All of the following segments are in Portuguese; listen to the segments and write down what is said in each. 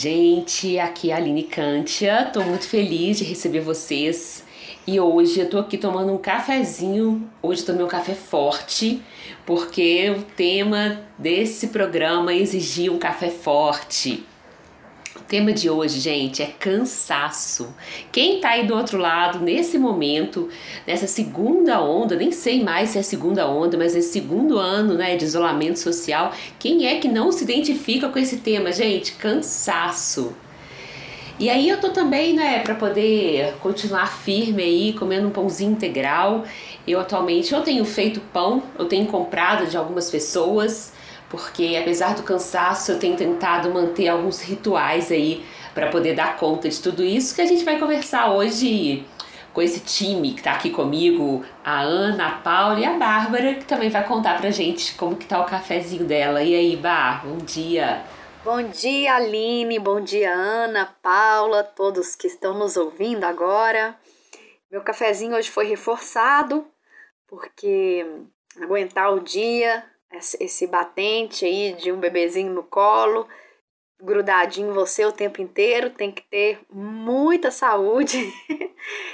Gente, aqui é a Aline Kantia. Tô muito feliz de receber vocês. E hoje eu tô aqui tomando um cafezinho. Hoje tomei um café forte, porque o tema desse programa exigia um café forte. Tema de hoje, gente, é cansaço. Quem tá aí do outro lado nesse momento, nessa segunda onda, nem sei mais se é segunda onda, mas esse segundo ano, né, de isolamento social, quem é que não se identifica com esse tema, gente? Cansaço. E aí eu tô também, né, para poder continuar firme aí, comendo um pãozinho integral. Eu atualmente eu tenho feito pão, eu tenho comprado de algumas pessoas porque apesar do cansaço, eu tenho tentado manter alguns rituais aí para poder dar conta de tudo isso que a gente vai conversar hoje com esse time que está aqui comigo, a Ana, a Paula e a Bárbara, que também vai contar pra gente como que tá o cafezinho dela. E aí, Bar, bom dia. Bom dia, Aline, bom dia, Ana, Paula, todos que estão nos ouvindo agora. Meu cafezinho hoje foi reforçado, porque aguentar o dia, esse batente aí de um bebezinho no colo, grudadinho em você o tempo inteiro, tem que ter muita saúde.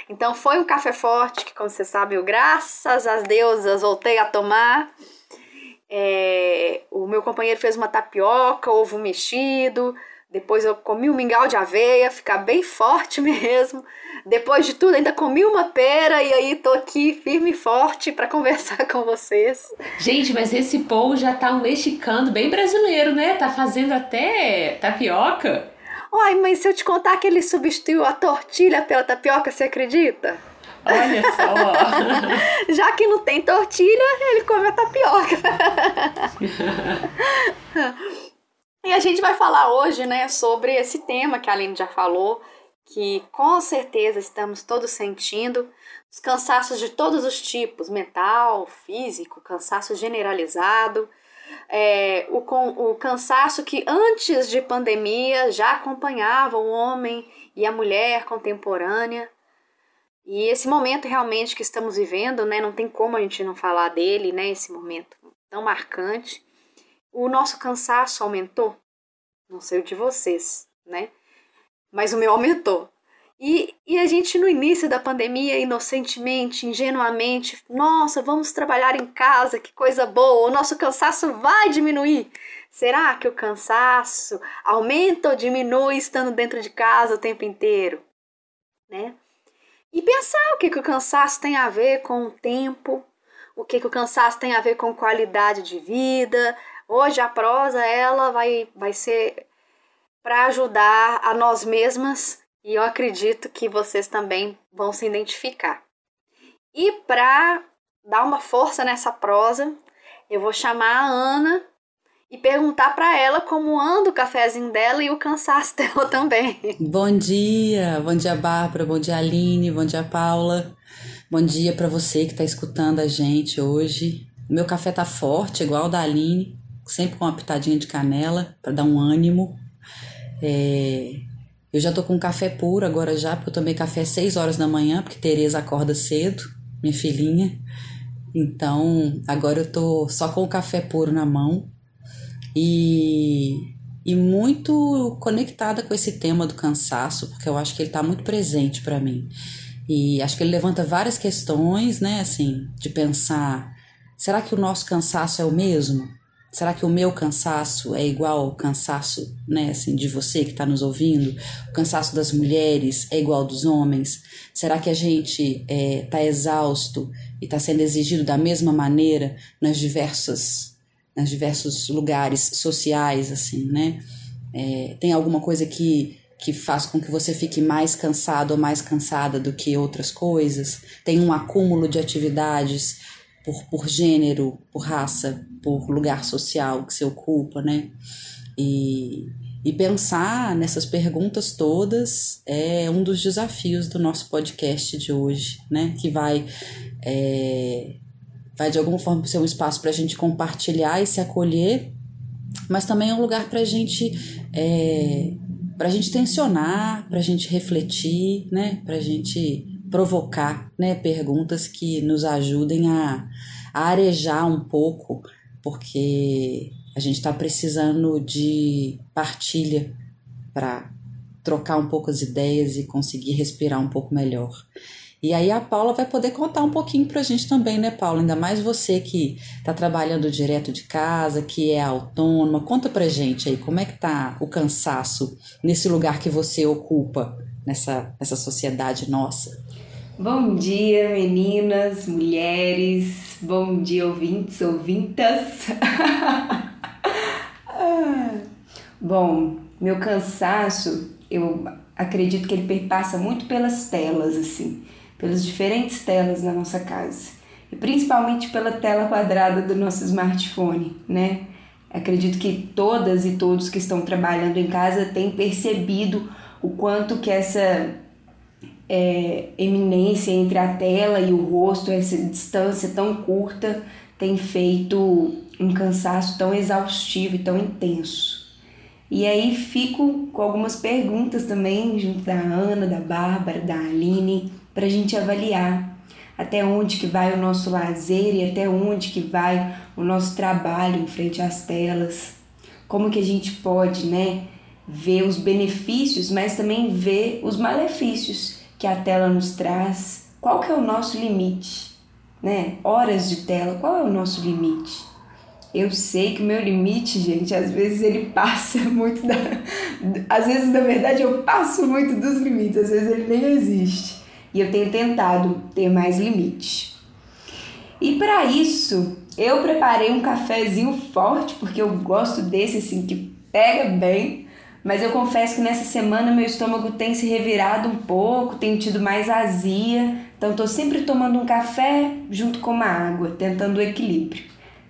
então foi um café forte que, como você sabe, eu, graças às deusas, voltei a tomar. É, o meu companheiro fez uma tapioca, ovo mexido, depois eu comi um mingau de aveia, ficar bem forte mesmo. Depois de tudo, ainda comi uma pera e aí tô aqui firme e forte para conversar com vocês. Gente, mas esse povo já tá um mexicano bem brasileiro, né? Tá fazendo até tapioca. Ai, mas se eu te contar que ele substituiu a tortilha pela tapioca, você acredita? Olha só! Já que não tem tortilha, ele come a tapioca. E a gente vai falar hoje, né, sobre esse tema que a Aline já falou, que com certeza estamos todos sentindo, os cansaços de todos os tipos, mental, físico, cansaço generalizado, é, o, o cansaço que antes de pandemia já acompanhava o homem e a mulher contemporânea. E esse momento realmente que estamos vivendo, né, não tem como a gente não falar dele, né, esse momento tão marcante. O nosso cansaço aumentou, não sei o de vocês, né? mas o meu aumentou. E, e a gente, no início da pandemia, inocentemente, ingenuamente, nossa, vamos trabalhar em casa, que coisa boa, o nosso cansaço vai diminuir. Será que o cansaço aumenta ou diminui estando dentro de casa o tempo inteiro? Né? E pensar o que, que o cansaço tem a ver com o tempo, o que, que o cansaço tem a ver com qualidade de vida. Hoje a prosa ela vai, vai ser para ajudar a nós mesmas e eu acredito que vocês também vão se identificar. E para dar uma força nessa prosa, eu vou chamar a Ana e perguntar para ela como anda o cafezinho dela e o cansaço dela também. Bom dia, bom dia Bárbara, bom dia Aline, bom dia Paula. Bom dia para você que está escutando a gente hoje. O meu café tá forte, igual o da Aline, sempre com uma pitadinha de canela para dar um ânimo. É, eu já tô com café puro agora já, porque eu tomei café às 6 horas da manhã, porque Tereza acorda cedo, minha filhinha. Então, agora eu tô só com o café puro na mão e, e muito conectada com esse tema do cansaço, porque eu acho que ele tá muito presente para mim. E acho que ele levanta várias questões, né, assim, de pensar, será que o nosso cansaço é o mesmo? Será que o meu cansaço é igual ao cansaço, né, assim, de você que está nos ouvindo? O cansaço das mulheres é igual ao dos homens? Será que a gente está é, tá exausto e está sendo exigido da mesma maneira nas diversas, nas diversos lugares sociais, assim, né? É, tem alguma coisa que que faz com que você fique mais cansado ou mais cansada do que outras coisas? Tem um acúmulo de atividades por, por gênero, por raça, por lugar social que se ocupa, né? E, E pensar nessas perguntas todas é um dos desafios do nosso podcast de hoje, né? Que vai, é, vai de alguma forma ser um espaço para a gente compartilhar e se acolher, mas também é um lugar para a gente é, para a gente tensionar, para a gente refletir, né? Para a gente provocar, né? Perguntas que nos ajudem a, a arejar um pouco, porque a gente está precisando de partilha para trocar um pouco as ideias e conseguir respirar um pouco melhor. E aí a Paula vai poder contar um pouquinho para a gente também, né, Paula? Ainda mais você que está trabalhando direto de casa, que é autônoma. Conta para gente aí como é que tá o cansaço nesse lugar que você ocupa nessa, nessa sociedade nossa. Bom dia, meninas, mulheres. Bom dia, ouvintes, ouvintas. Bom, meu cansaço, eu acredito que ele perpassa muito pelas telas, assim, pelas diferentes telas na nossa casa. E principalmente pela tela quadrada do nosso smartphone, né? Acredito que todas e todos que estão trabalhando em casa têm percebido o quanto que essa é, eminência entre a tela e o rosto, essa distância tão curta, tem feito um cansaço tão exaustivo e tão intenso. E aí fico com algumas perguntas também, junto da Ana, da Bárbara, da Aline, para a gente avaliar até onde que vai o nosso lazer e até onde que vai o nosso trabalho em frente às telas. Como que a gente pode, né, ver os benefícios, mas também ver os malefícios que a tela nos traz. Qual que é o nosso limite, né? Horas de tela, qual é o nosso limite? Eu sei que o meu limite, gente, às vezes ele passa muito da. Às vezes, na verdade, eu passo muito dos limites, às vezes ele nem existe. E eu tenho tentado ter mais limites. E para isso, eu preparei um cafezinho forte, porque eu gosto desse assim que pega bem. Mas eu confesso que nessa semana meu estômago tem se revirado um pouco, tenho tido mais azia. Então estou sempre tomando um café junto com uma água, tentando o equilíbrio.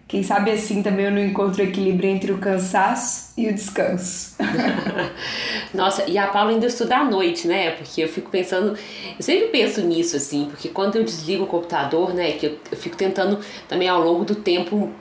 Quem sabe assim também eu não encontro equilíbrio entre o cansaço e o descanso. Nossa, e a Paula ainda estuda à noite, né? Porque eu fico pensando, eu sempre penso nisso, assim, porque quando eu desligo o computador, né, que eu, eu fico tentando também ao longo do tempo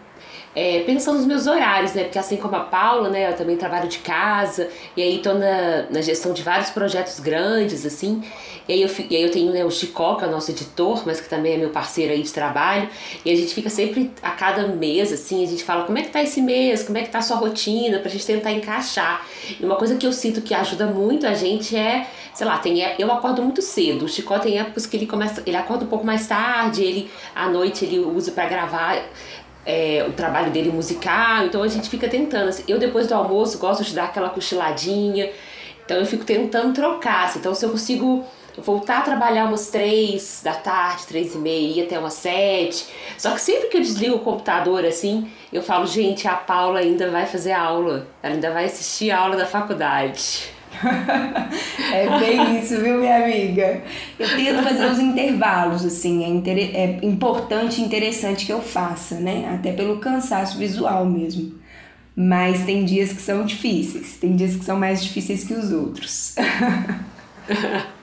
é, pensando nos meus horários, né? Porque assim como a Paula, né? Eu também trabalho de casa e aí tô na, na gestão de vários projetos grandes, assim. E aí eu, e aí eu tenho né, o Chicó, que é o nosso editor, mas que também é meu parceiro aí de trabalho. E a gente fica sempre, a cada mês, assim, a gente fala como é que tá esse mês, como é que tá a sua rotina, pra gente tentar encaixar. E uma coisa que eu sinto que ajuda muito a gente é, sei lá, tem, eu acordo muito cedo. O Chicó tem épocas que ele começa, ele acorda um pouco mais tarde, ele à noite ele usa para gravar é, o trabalho dele musical, então a gente fica tentando. Assim, eu depois do almoço gosto de dar aquela cochiladinha, então eu fico tentando trocar. Assim, então se eu consigo voltar a trabalhar umas três da tarde, três e meia, até umas sete. Só que sempre que eu desligo o computador assim, eu falo, gente, a Paula ainda vai fazer aula, ela ainda vai assistir a aula da faculdade. é bem isso, viu, minha amiga? Eu tento fazer os intervalos, assim, é, é importante e interessante que eu faça, né? Até pelo cansaço visual mesmo. Mas tem dias que são difíceis, tem dias que são mais difíceis que os outros.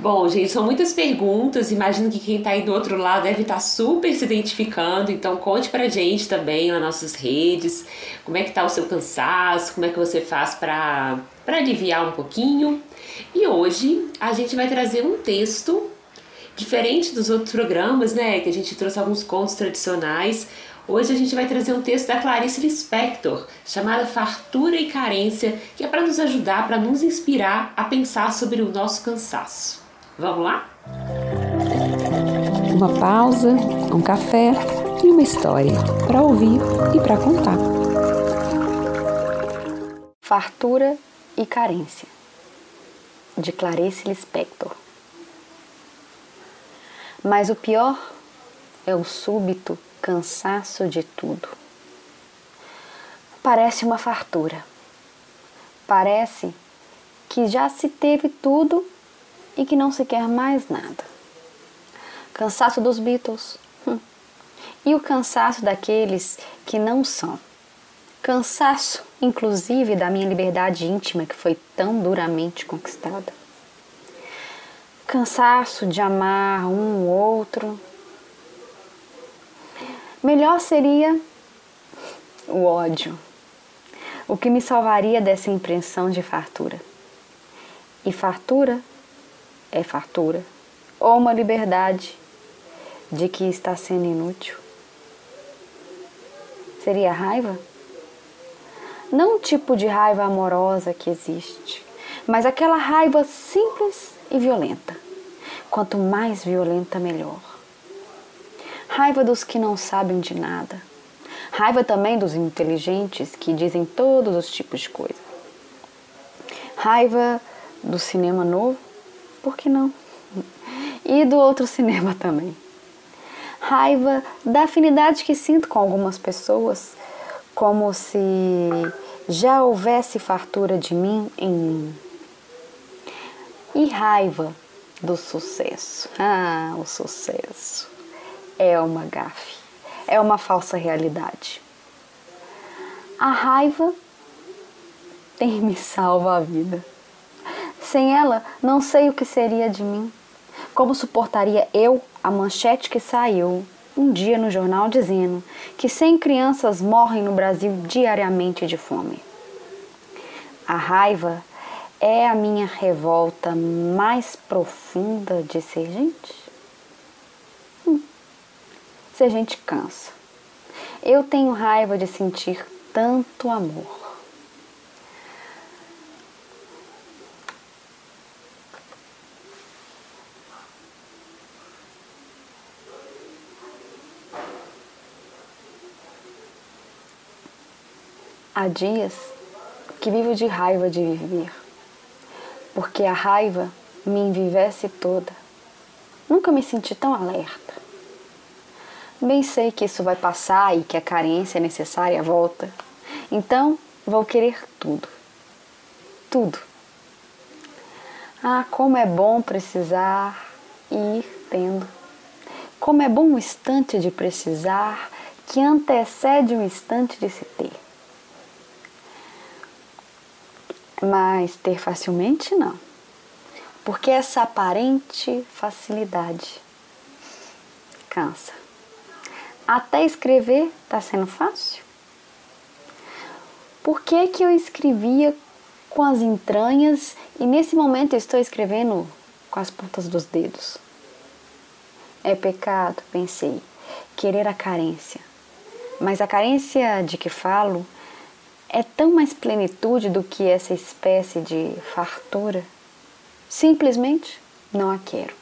Bom, gente, são muitas perguntas. Imagino que quem está aí do outro lado deve estar tá super se identificando. Então, conte pra gente também nas nossas redes como é que tá o seu cansaço, como é que você faz para aliviar um pouquinho. E hoje a gente vai trazer um texto diferente dos outros programas, né? Que a gente trouxe alguns contos tradicionais. Hoje a gente vai trazer um texto da Clarice Lispector, chamado Fartura e Carência, que é para nos ajudar, para nos inspirar a pensar sobre o nosso cansaço. Vamos lá? Uma pausa, um café e uma história para ouvir e para contar. Fartura e carência, de Clarice Lispector. Mas o pior é o súbito cansaço de tudo. Parece uma fartura. Parece que já se teve tudo e que não se quer mais nada. Cansaço dos Beatles hum. e o cansaço daqueles que não são. Cansaço, inclusive, da minha liberdade íntima que foi tão duramente conquistada. Cansaço de amar um ou outro. Melhor seria o ódio, o que me salvaria dessa impressão de fartura. E fartura é fartura, ou uma liberdade de que está sendo inútil. Seria raiva? Não o tipo de raiva amorosa que existe, mas aquela raiva simples e violenta. Quanto mais violenta, melhor. Raiva dos que não sabem de nada. Raiva também dos inteligentes que dizem todos os tipos de coisa. Raiva do cinema novo, por que não? E do outro cinema também. Raiva da afinidade que sinto com algumas pessoas, como se já houvesse fartura de mim em mim. E raiva do sucesso. Ah, o sucesso é uma gafe, é uma falsa realidade. A raiva tem me salva a vida. Sem ela, não sei o que seria de mim. Como suportaria eu a manchete que saiu um dia no jornal dizendo que 100 crianças morrem no Brasil diariamente de fome? A raiva é a minha revolta mais profunda de ser gente? Hum. Ser gente cansa. Eu tenho raiva de sentir tanto amor. Há dias que vivo de raiva de viver, porque a raiva me envivece toda. Nunca me senti tão alerta. Bem sei que isso vai passar e que a carência é necessária volta. Então vou querer tudo. Tudo. Ah, como é bom precisar ir tendo. Como é bom um instante de precisar que antecede um instante de se ter. Mas ter facilmente não. Porque essa aparente facilidade cansa. Até escrever está sendo fácil? Por que, que eu escrevia com as entranhas e nesse momento eu estou escrevendo com as pontas dos dedos? É pecado, pensei, querer a carência. Mas a carência de que falo é tão mais plenitude do que essa espécie de fartura. Simplesmente não a quero.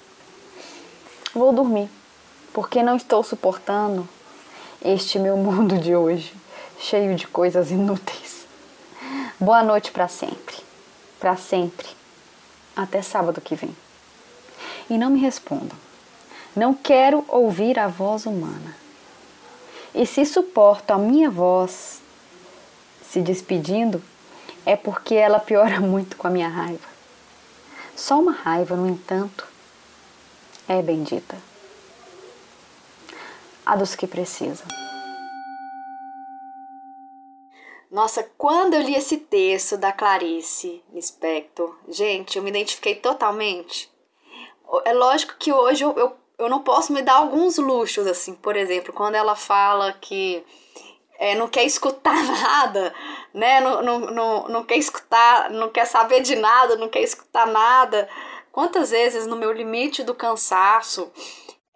Vou dormir, porque não estou suportando este meu mundo de hoje, cheio de coisas inúteis. Boa noite para sempre. Para sempre. Até sábado que vem. E não me respondam. Não quero ouvir a voz humana. E se suporto a minha voz se despedindo, é porque ela piora muito com a minha raiva. Só uma raiva, no entanto, é bendita. A dos que precisam. Nossa, quando eu li esse texto da Clarice Lispector, gente, eu me identifiquei totalmente. É lógico que hoje eu, eu, eu não posso me dar alguns luxos, assim, por exemplo, quando ela fala que é, não quer escutar nada, né? Não, não, não, não quer escutar, não quer saber de nada, não quer escutar nada. Quantas vezes no meu limite do cansaço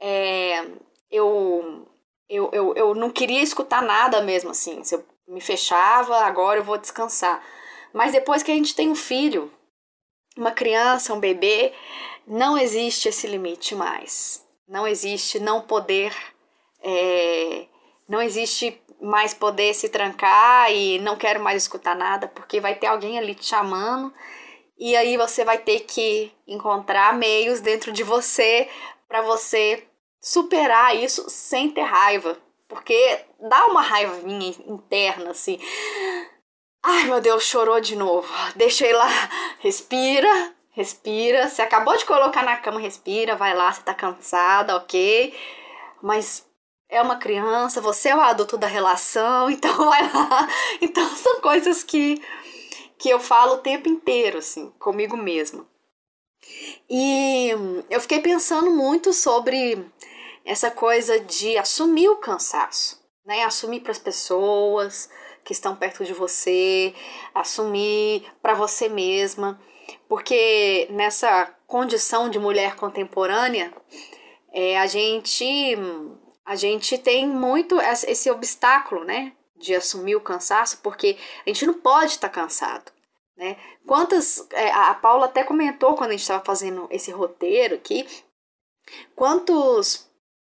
é, eu, eu, eu, eu não queria escutar nada mesmo assim. Se eu me fechava, agora eu vou descansar. Mas depois que a gente tem um filho, uma criança, um bebê, não existe esse limite mais. Não existe não poder. É, não existe mais poder se trancar e não quero mais escutar nada, porque vai ter alguém ali te chamando e aí você vai ter que encontrar meios dentro de você para você superar isso sem ter raiva, porque dá uma raivinha interna assim. Ai, meu Deus, chorou de novo. Ir lá, respira, respira. Você acabou de colocar na cama, respira, vai lá, você tá cansada, ok? Mas é uma criança, você é o adulto da relação, então vai lá. Então são coisas que, que eu falo o tempo inteiro, assim, comigo mesma. E eu fiquei pensando muito sobre essa coisa de assumir o cansaço, né? Assumir para as pessoas que estão perto de você, assumir para você mesma, porque nessa condição de mulher contemporânea, é, a gente a gente tem muito esse obstáculo, né, de assumir o cansaço, porque a gente não pode estar tá cansado, né? Quantas é, a Paula até comentou quando a gente estava fazendo esse roteiro aqui, quantos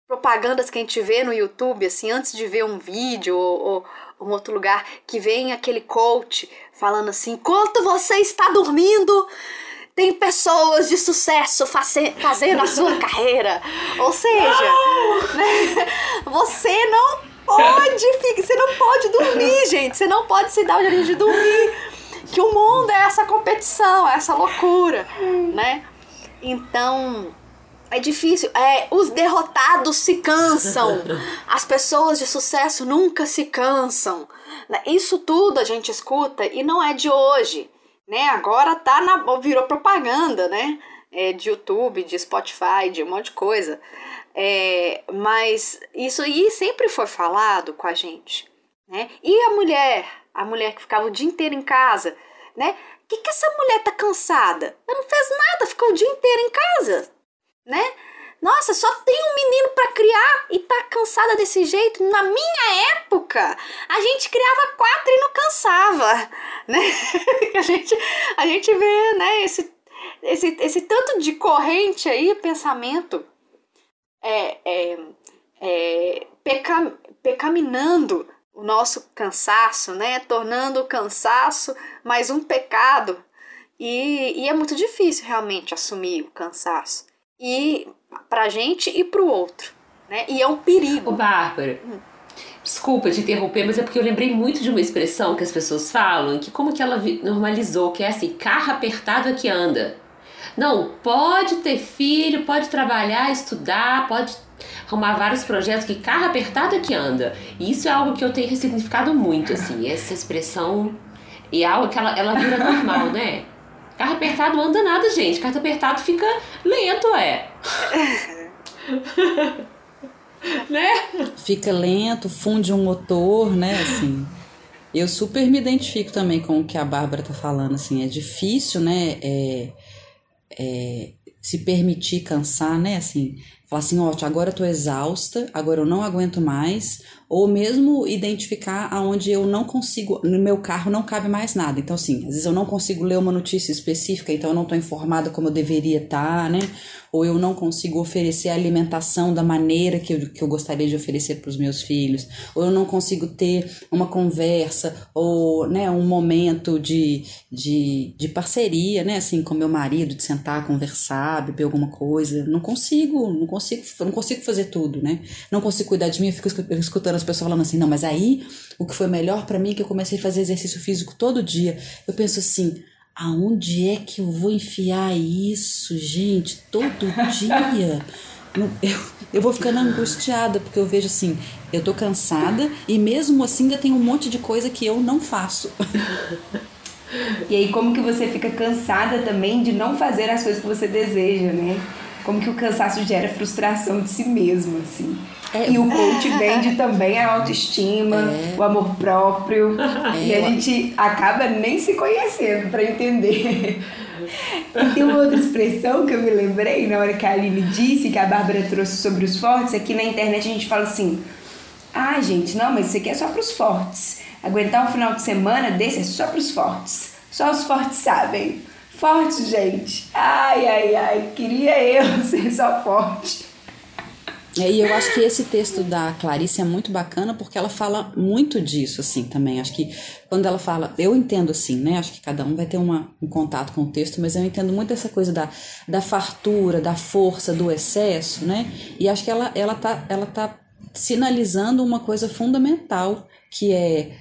propagandas que a gente vê no YouTube, assim, antes de ver um vídeo ou, ou um outro lugar, que vem aquele coach falando assim: enquanto você está dormindo, tem pessoas de sucesso fazendo a sua carreira. Ou seja, né, você não pode, você não pode dormir, gente. Você não pode se dar o direito de dormir. Que o mundo é essa competição, é essa loucura, né? Então, é difícil. É, os derrotados se cansam. As pessoas de sucesso nunca se cansam. Né? Isso tudo a gente escuta e não é de hoje né? Agora tá na, virou propaganda, né? É, de YouTube, de Spotify, de um monte de coisa. É, mas isso aí sempre foi falado com a gente, né? E a mulher, a mulher que ficava o dia inteiro em casa, né? Que que essa mulher tá cansada? Ela não fez nada, ficou o dia inteiro em casa, né? Nossa, só tem um menino para criar e tá cansada desse jeito. Na minha época, a gente criava quatro e não cansava, né? a gente a gente vê, né, esse esse, esse tanto de corrente aí, pensamento é, é, é peca, pecaminando o nosso cansaço, né? Tornando o cansaço mais um pecado. E, e é muito difícil realmente assumir o cansaço e pra gente e pro outro, né? E é um perigo. Ô, Bárbara, hum. desculpa te interromper, mas é porque eu lembrei muito de uma expressão que as pessoas falam, que como que ela normalizou, que é assim, carro apertado é que anda. Não, pode ter filho, pode trabalhar, estudar, pode arrumar vários projetos que carro apertado é que anda. E isso é algo que eu tenho ressignificado muito, assim, essa expressão e é algo que ela, ela vira normal, né? Carro apertado não anda nada, gente. Carro apertado fica lento, é. né? Fica lento, funde um motor, né? Assim. Eu super me identifico também com o que a Bárbara tá falando, assim, é difícil, né, é, é, se permitir cansar, né, assim, falar assim, ó, agora eu tô exausta, agora eu não aguento mais, ou mesmo identificar aonde eu não consigo, no meu carro não cabe mais nada. Então, assim, às vezes eu não consigo ler uma notícia específica, então eu não estou informada como eu deveria estar, tá, né? Ou eu não consigo oferecer a alimentação da maneira que eu, que eu gostaria de oferecer para os meus filhos, ou eu não consigo ter uma conversa, ou né, um momento de, de, de parceria, né? Assim, com meu marido, de sentar, conversar, beber alguma coisa. Não consigo, não consigo, não consigo fazer tudo, né? Não consigo cuidar de mim, eu fico escutando as pessoas falando assim, não, mas aí o que foi melhor para mim é que eu comecei a fazer exercício físico todo dia. Eu penso assim, aonde é que eu vou enfiar isso, gente, todo dia? Eu, eu vou ficando angustiada, porque eu vejo assim, eu tô cansada e mesmo assim ainda tem um monte de coisa que eu não faço. E aí como que você fica cansada também de não fazer as coisas que você deseja, né? Como que o cansaço gera frustração de si mesmo, assim. É, e o coach vende também a autoestima, é. o amor próprio. É. E a gente acaba nem se conhecendo para entender. E tem uma outra expressão que eu me lembrei na hora que a Aline disse, que a Bárbara trouxe sobre os fortes. Aqui na internet a gente fala assim: ah, gente, não, mas isso aqui é só para os fortes. Aguentar um final de semana desse é só para os fortes. Só os fortes sabem. Forte, gente. Ai, ai, ai. Queria eu ser só forte. É, e eu acho que esse texto da Clarice é muito bacana porque ela fala muito disso, assim, também. Acho que quando ela fala, eu entendo assim, né? Acho que cada um vai ter uma, um contato com o texto, mas eu entendo muito essa coisa da, da fartura, da força, do excesso, né? E acho que ela, ela, tá, ela tá sinalizando uma coisa fundamental, que é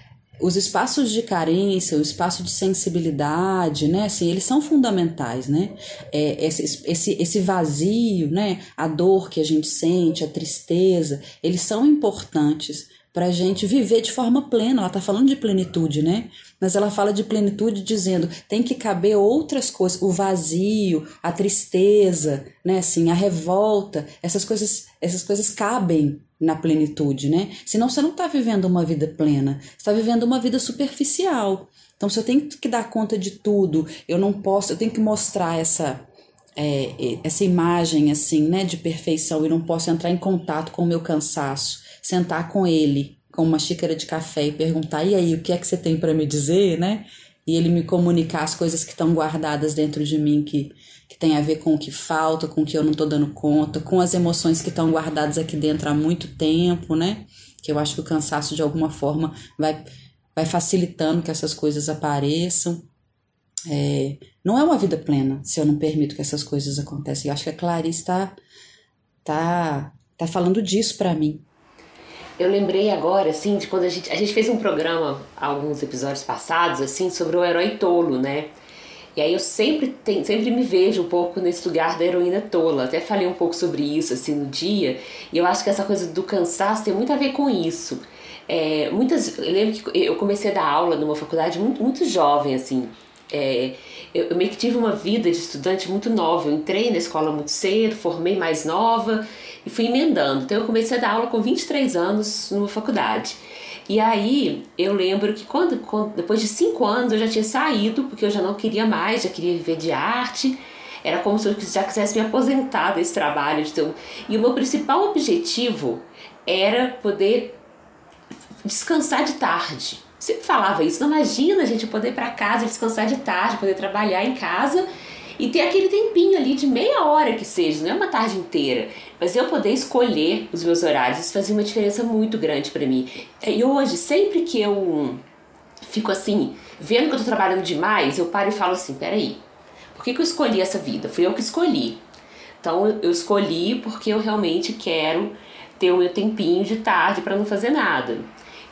os espaços de carência, o espaço de sensibilidade, né, assim, eles são fundamentais, né, é, esse, esse, esse vazio, né, a dor que a gente sente, a tristeza, eles são importantes para a gente viver de forma plena. Ela está falando de plenitude, né? Mas ela fala de plenitude dizendo tem que caber outras coisas, o vazio, a tristeza, né? Assim, a revolta, essas coisas, essas coisas cabem na plenitude, né? Senão você não está vivendo uma vida plena, está vivendo uma vida superficial. Então, se eu tenho que dar conta de tudo, eu não posso, eu tenho que mostrar essa é, essa imagem assim, né, de perfeição e não posso entrar em contato com o meu cansaço sentar com ele com uma xícara de café e perguntar: e aí, o que é que você tem para me dizer, né? E ele me comunicar as coisas que estão guardadas dentro de mim que, que tem a ver com o que falta, com o que eu não estou dando conta, com as emoções que estão guardadas aqui dentro há muito tempo, né? Que eu acho que o cansaço de alguma forma vai, vai facilitando que essas coisas apareçam. É, não é uma vida plena se eu não permito que essas coisas aconteçam. Eu acho que a Clarice está tá, tá falando disso para mim. Eu lembrei agora, assim, de quando a gente. A gente fez um programa, alguns episódios passados, assim, sobre o herói tolo, né? E aí eu sempre, tem, sempre me vejo um pouco nesse lugar da heroína tola. Até falei um pouco sobre isso, assim, no dia. E eu acho que essa coisa do cansaço tem muito a ver com isso. É, muitas, eu lembro que eu comecei a dar aula numa faculdade muito, muito jovem, assim. É, eu, eu meio que tive uma vida de estudante muito nova. Eu entrei na escola muito cedo, formei mais nova e fui emendando. Então eu comecei a dar aula com 23 anos numa faculdade. E aí eu lembro que quando, quando, depois de cinco anos eu já tinha saído, porque eu já não queria mais, já queria viver de arte. Era como se eu já quisesse me aposentar desse trabalho. Então, e o meu principal objetivo era poder descansar de tarde. Sempre falava isso, não imagina gente poder ir para casa descansar de tarde, poder trabalhar em casa e ter aquele tempinho ali de meia hora que seja, não é uma tarde inteira. Mas eu poder escolher os meus horários, isso fazia uma diferença muito grande para mim. E hoje, sempre que eu fico assim, vendo que eu tô trabalhando demais, eu paro e falo assim: peraí, por que, que eu escolhi essa vida? Fui eu que escolhi. Então eu escolhi porque eu realmente quero ter o meu tempinho de tarde para não fazer nada.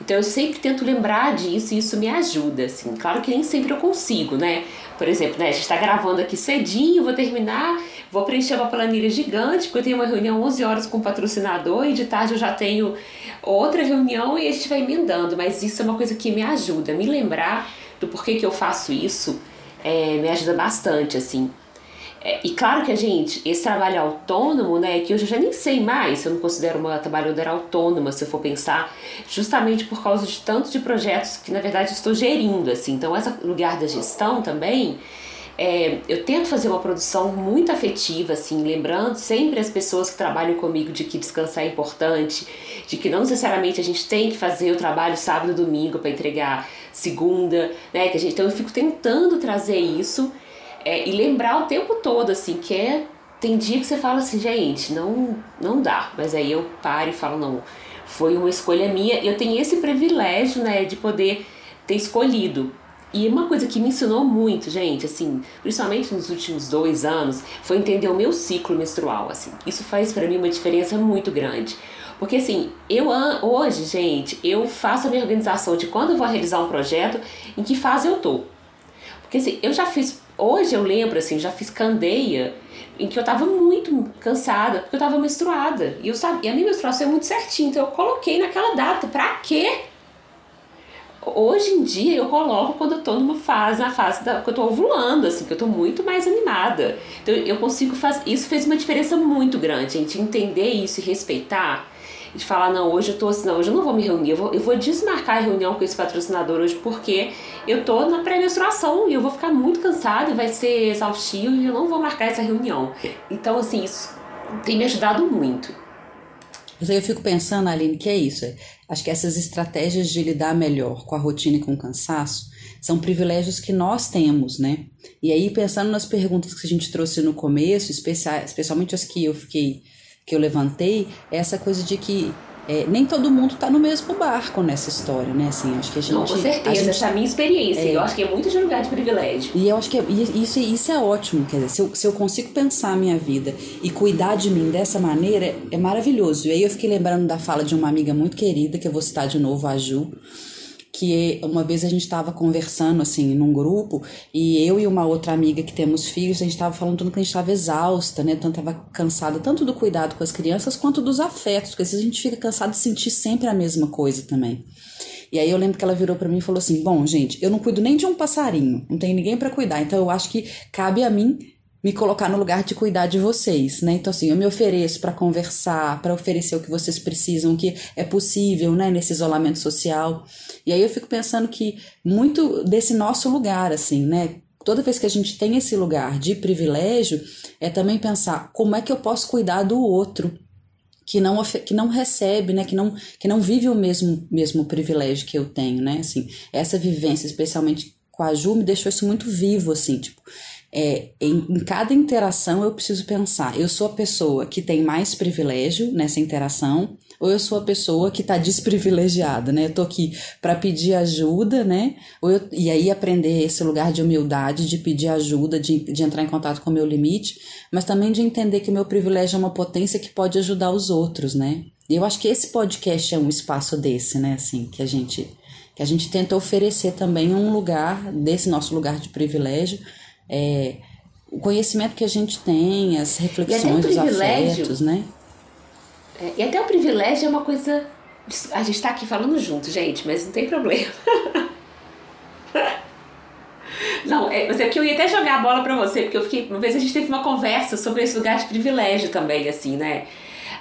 Então eu sempre tento lembrar disso e isso me ajuda, assim. Claro que nem sempre eu consigo, né? Por exemplo, né, a gente está gravando aqui cedinho, vou terminar, vou preencher uma planilha gigante, porque eu tenho uma reunião 11 horas com o patrocinador e de tarde eu já tenho outra reunião e a gente vai emendando. Mas isso é uma coisa que me ajuda, me lembrar do porquê que eu faço isso, é, me ajuda bastante, assim. É, e claro que a gente, esse trabalho autônomo, né, que hoje eu já nem sei mais se eu não considero uma trabalhadora autônoma, se eu for pensar, justamente por causa de tantos de projetos que na verdade estou gerindo, assim. Então, esse lugar da gestão também, é, eu tento fazer uma produção muito afetiva, assim, lembrando sempre as pessoas que trabalham comigo de que descansar é importante, de que não necessariamente a gente tem que fazer o trabalho sábado e domingo para entregar segunda, né? Que a gente, então eu fico tentando trazer isso é, e lembrar o tempo todo, assim, que é. Tem dia que você fala assim, gente, não, não dá. Mas aí eu paro e falo, não, foi uma escolha minha. Eu tenho esse privilégio, né, de poder ter escolhido. E uma coisa que me ensinou muito, gente, assim, principalmente nos últimos dois anos, foi entender o meu ciclo menstrual, assim. Isso faz para mim uma diferença muito grande. Porque assim, eu hoje, gente, eu faço a minha organização de quando eu vou realizar um projeto, em que fase eu tô. Porque assim, eu já fiz Hoje eu lembro, assim, já fiz candeia em que eu tava muito cansada, porque eu tava menstruada. E eu sabia, e a minha menstruação é muito certinha, então eu coloquei naquela data. Pra quê? Hoje em dia eu coloco quando eu tô numa fase, na fase da, que eu tô ovulando, assim, que eu tô muito mais animada. Então eu consigo fazer. Isso fez uma diferença muito grande, gente. Entender isso e respeitar de falar, não, hoje eu tô assim, não, hoje eu não vou me reunir, eu vou, eu vou desmarcar a reunião com esse patrocinador hoje porque eu tô na pré-menstruação e eu vou ficar muito cansada, vai ser exaustivo e eu não vou marcar essa reunião. Então, assim, isso tem me ajudado muito. Mas aí eu fico pensando, Aline, que é isso. Acho que essas estratégias de lidar melhor com a rotina e com o cansaço são privilégios que nós temos, né? E aí, pensando nas perguntas que a gente trouxe no começo, especialmente as que eu fiquei que eu levantei é essa coisa de que é, nem todo mundo está no mesmo barco nessa história, né? Assim, acho que a gente. Não, com certeza, gente, essa é a minha experiência. É, eu acho que é muito de lugar de privilégio. E eu acho que é, isso, isso é ótimo, quer dizer, se eu, se eu consigo pensar a minha vida e cuidar de mim dessa maneira, é maravilhoso. E aí eu fiquei lembrando da fala de uma amiga muito querida, que eu vou citar de novo, a Ju, que uma vez a gente estava conversando assim num grupo e eu e uma outra amiga que temos filhos, a gente estava falando tanto que a gente estava exausta, né? Tanto estava cansada tanto do cuidado com as crianças quanto dos afetos, porque às vezes a gente fica cansado de sentir sempre a mesma coisa também. E aí eu lembro que ela virou para mim e falou assim: "Bom, gente, eu não cuido nem de um passarinho, não tem ninguém para cuidar, então eu acho que cabe a mim me colocar no lugar de cuidar de vocês, né? Então assim, eu me ofereço para conversar, para oferecer o que vocês precisam, o que é possível, né, nesse isolamento social. E aí eu fico pensando que muito desse nosso lugar assim, né, toda vez que a gente tem esse lugar de privilégio, é também pensar como é que eu posso cuidar do outro que não, que não recebe, né, que não, que não vive o mesmo, mesmo privilégio que eu tenho, né, assim, essa vivência, especialmente com a Ju, me deixou isso muito vivo, assim, tipo, é, em, em, cada interação eu preciso pensar: eu sou a pessoa que tem mais privilégio nessa interação ou eu sou a pessoa que está desprivilegiada, né? Eu tô aqui para pedir ajuda, né? Ou eu, e aí aprender esse lugar de humildade, de pedir ajuda, de, de entrar em contato com o meu limite, mas também de entender que o meu privilégio é uma potência que pode ajudar os outros, né? E eu acho que esse podcast é um espaço desse, né? Assim, que a gente que a gente tenta oferecer também um lugar desse nosso lugar de privilégio é, o conhecimento que a gente tem, as reflexões, os afetos, né? É, e até o privilégio é uma coisa. A gente está aqui falando junto, gente, mas não tem problema. Não, é, mas é que eu ia até jogar a bola para você, porque eu fiquei. Uma vez a gente teve uma conversa sobre esse lugar de privilégio também, assim, né?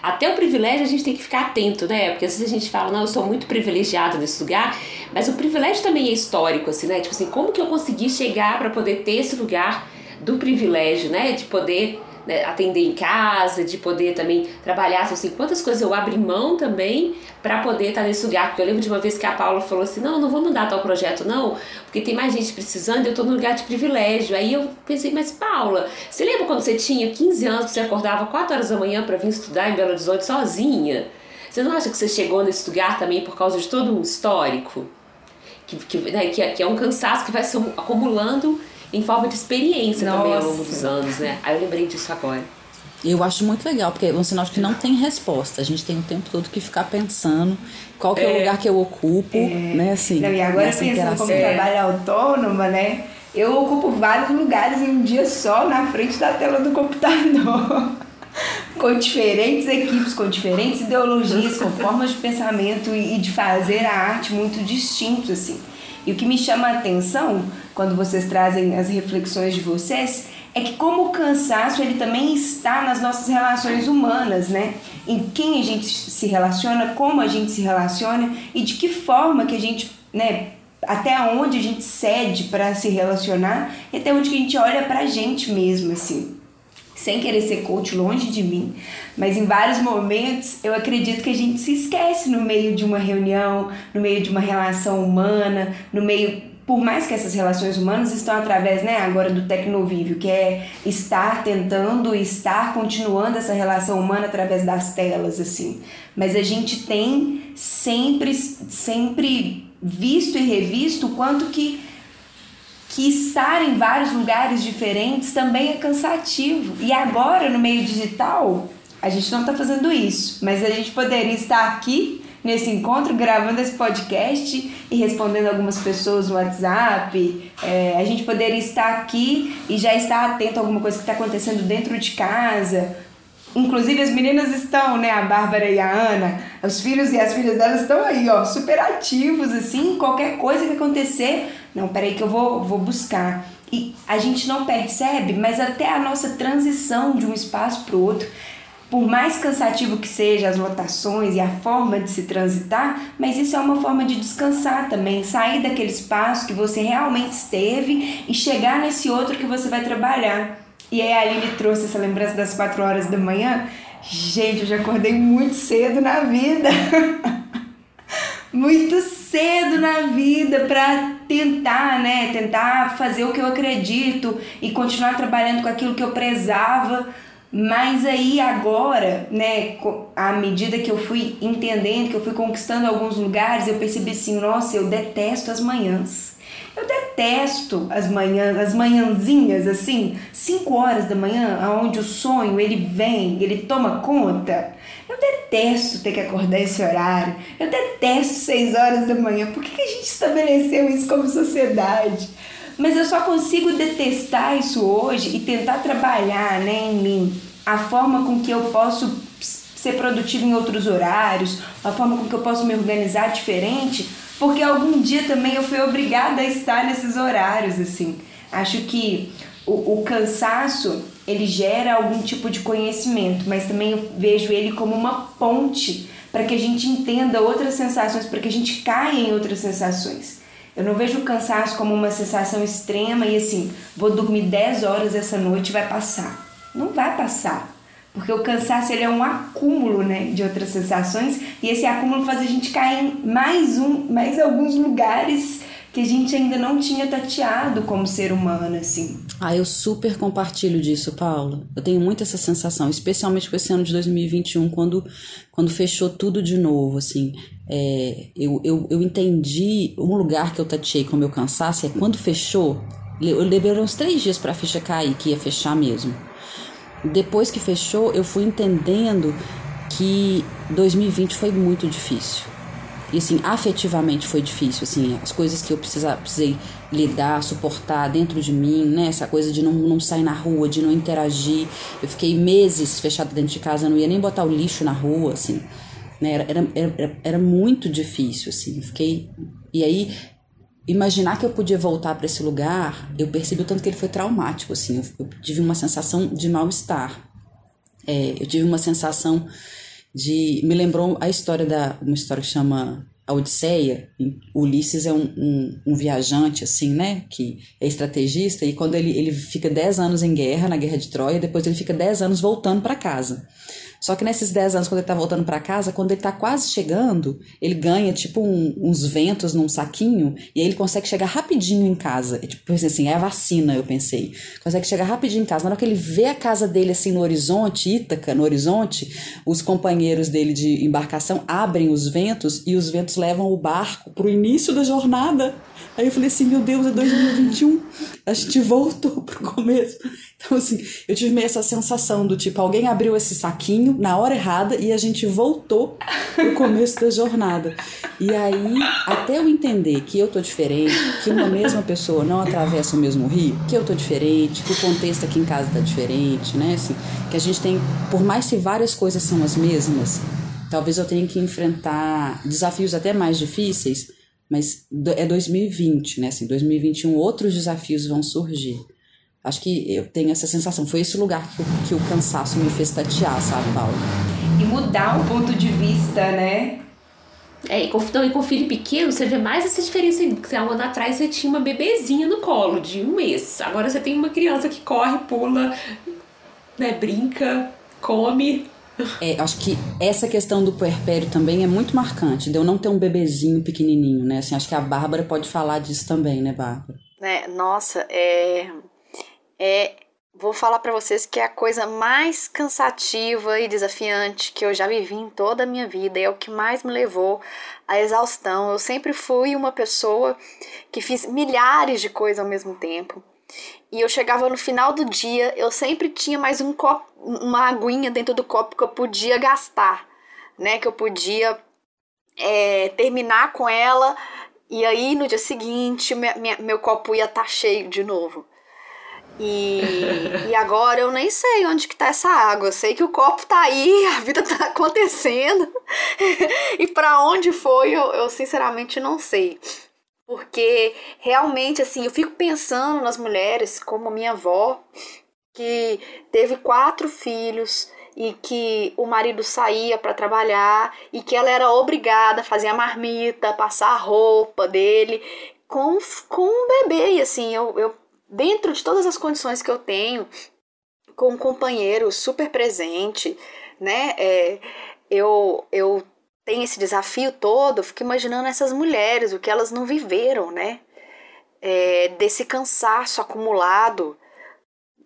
Até o privilégio a gente tem que ficar atento, né? Porque às vezes a gente fala, não, eu sou muito privilegiado nesse lugar, mas o privilégio também é histórico, assim, né? Tipo assim, como que eu consegui chegar para poder ter esse lugar do privilégio, né? De poder né, atender em casa, de poder também trabalhar, assim, quantas coisas eu abri mão também para poder estar nesse lugar. Porque eu lembro de uma vez que a Paula falou assim: não, não vou mandar tal projeto, não, porque tem mais gente precisando e eu estou no lugar de privilégio. Aí eu pensei, mas Paula, você lembra quando você tinha 15 anos, você acordava 4 horas da manhã para vir estudar em Belo Horizonte sozinha? Você não acha que você chegou nesse lugar também por causa de todo um histórico? Que, que, né, que, é, que é um cansaço que vai se acumulando em forma de experiência Nossa. também ao longo dos anos, né? Aí eu lembrei disso agora. Eu acho muito legal, porque é um sinal de que não tem resposta. A gente tem o tempo todo que ficar pensando qual que é, é o lugar que eu ocupo, é. né? Assim, não, e agora pensando interação. como trabalho autônoma, né? Eu ocupo vários lugares em um dia só na frente da tela do computador. com diferentes equipes, com diferentes ideologias, com formas de pensamento e de fazer a arte muito distintos, assim. E o que me chama a atenção quando vocês trazem as reflexões de vocês é que como o cansaço ele também está nas nossas relações humanas, né? Em quem a gente se relaciona, como a gente se relaciona e de que forma que a gente, né, até onde a gente cede para se relacionar e até onde que a gente olha para a gente mesmo, assim sem querer ser coach longe de mim, mas em vários momentos eu acredito que a gente se esquece no meio de uma reunião, no meio de uma relação humana, no meio por mais que essas relações humanas estão através, né, agora do tecnovívio, que é estar tentando estar continuando essa relação humana através das telas assim. Mas a gente tem sempre sempre visto e revisto o quanto que que estar em vários lugares diferentes também é cansativo. E agora, no meio digital, a gente não está fazendo isso, mas a gente poderia estar aqui nesse encontro, gravando esse podcast e respondendo algumas pessoas no WhatsApp. É, a gente poderia estar aqui e já estar atento a alguma coisa que está acontecendo dentro de casa. Inclusive as meninas estão, né, a Bárbara e a Ana, os filhos e as filhas delas estão aí, ó, super ativos, assim, qualquer coisa que acontecer, não, peraí que eu vou, vou buscar. E a gente não percebe, mas até a nossa transição de um espaço para o outro, por mais cansativo que seja as lotações e a forma de se transitar, mas isso é uma forma de descansar também, sair daquele espaço que você realmente esteve e chegar nesse outro que você vai trabalhar. E aí a Aline trouxe essa lembrança das quatro horas da manhã. Gente, eu já acordei muito cedo na vida. muito cedo na vida para tentar, né, tentar fazer o que eu acredito e continuar trabalhando com aquilo que eu prezava. Mas aí agora, né, à medida que eu fui entendendo, que eu fui conquistando alguns lugares, eu percebi assim, nossa, eu detesto as manhãs. Eu detesto as manhãs, as manhãzinhas assim, 5 horas da manhã, aonde o sonho ele vem, ele toma conta. Eu detesto ter que acordar esse horário. Eu detesto seis horas da manhã. Por que, que a gente estabeleceu isso como sociedade? Mas eu só consigo detestar isso hoje e tentar trabalhar né, em mim a forma com que eu posso ser produtivo em outros horários, a forma com que eu posso me organizar diferente, porque algum dia também eu fui obrigada a estar nesses horários, assim. Acho que o, o cansaço ele gera algum tipo de conhecimento, mas também eu vejo ele como uma ponte para que a gente entenda outras sensações, para que a gente caia em outras sensações. Eu não vejo o cansaço como uma sensação extrema e assim, vou dormir 10 horas essa noite vai passar. Não vai passar. Porque o cansaço ele é um acúmulo né, de outras sensações e esse acúmulo faz a gente cair em mais, um, mais alguns lugares que a gente ainda não tinha tateado como ser humano, assim. Ah, eu super compartilho disso, Paula. Eu tenho muito essa sensação, especialmente com esse ano de 2021, quando, quando fechou tudo de novo, assim. É, eu, eu, eu entendi um lugar que eu tateei com o meu cansaço, é quando fechou, eu levei uns três dias para a ficha cair, que ia fechar mesmo. Depois que fechou, eu fui entendendo que 2020 foi muito difícil e assim, afetivamente foi difícil, assim, as coisas que eu precisava, precisei lidar, suportar dentro de mim, né? Essa coisa de não, não sair na rua, de não interagir. Eu fiquei meses fechada dentro de casa, não ia nem botar o lixo na rua, assim. Né? Era, era, era, era muito difícil, assim. fiquei. E aí, imaginar que eu podia voltar para esse lugar, eu percebi o tanto que ele foi traumático, assim. Eu, tive uma sensação de mal-estar. É, eu tive uma sensação de me lembrou a história da uma história que chama a Odisseia, Ulisses é um, um, um, viajante, assim, né, que é estrategista, e quando ele, ele fica 10 anos em guerra, na Guerra de Troia, depois ele fica 10 anos voltando para casa. Só que nesses 10 anos, quando ele tá voltando para casa, quando ele tá quase chegando, ele ganha tipo um, uns ventos num saquinho e aí ele consegue chegar rapidinho em casa. É, tipo assim, é a vacina, eu pensei. Consegue chegar rapidinho em casa. Na hora que ele vê a casa dele assim no horizonte, Ítaca, no horizonte, os companheiros dele de embarcação abrem os ventos e os ventos levam o barco pro início da jornada. Aí eu falei assim, meu Deus, é 2021. A gente voltou pro começo. Então, assim, eu tive meio essa sensação do tipo, alguém abriu esse saquinho na hora errada e a gente voltou pro começo da jornada. E aí, até eu entender que eu tô diferente, que uma mesma pessoa não atravessa o mesmo rio, que eu tô diferente, que o contexto aqui em casa tá diferente, né? Assim, que a gente tem, por mais que várias coisas são as mesmas, talvez eu tenha que enfrentar desafios até mais difíceis, mas é 2020, né? Assim, 2021 outros desafios vão surgir. Acho que eu tenho essa sensação. Foi esse lugar que, que o cansaço me fez tatear, sabe, Paulo? E mudar o ponto de vista, né? É, e com, não, e com filho pequeno, você vê mais essa diferença. Há um ano atrás você tinha uma bebezinha no colo de um mês. Agora você tem uma criança que corre, pula, né, brinca, come. É, acho que essa questão do puerpério também é muito marcante, de eu não ter um bebezinho pequenininho, né? Assim, acho que a Bárbara pode falar disso também, né, Bárbara? É, nossa, é é vou falar para vocês que é a coisa mais cansativa e desafiante que eu já vivi em toda a minha vida, e é o que mais me levou à exaustão. Eu sempre fui uma pessoa que fiz milhares de coisas ao mesmo tempo. E eu chegava no final do dia, eu sempre tinha mais um copo, uma aguinha dentro do copo que eu podia gastar, né? Que eu podia é, terminar com ela e aí no dia seguinte minha, minha, meu copo ia estar tá cheio de novo. E, e agora eu nem sei onde que tá essa água. Eu sei que o copo tá aí, a vida tá acontecendo. e para onde foi, eu, eu sinceramente não sei. Porque realmente, assim, eu fico pensando nas mulheres, como minha avó, que teve quatro filhos e que o marido saía para trabalhar e que ela era obrigada a fazer a marmita, passar a roupa dele com, com um bebê. E assim, eu, eu dentro de todas as condições que eu tenho, com um companheiro super presente, né? É, eu, eu tenho esse desafio todo, fico imaginando essas mulheres, o que elas não viveram, né? É, desse cansaço acumulado.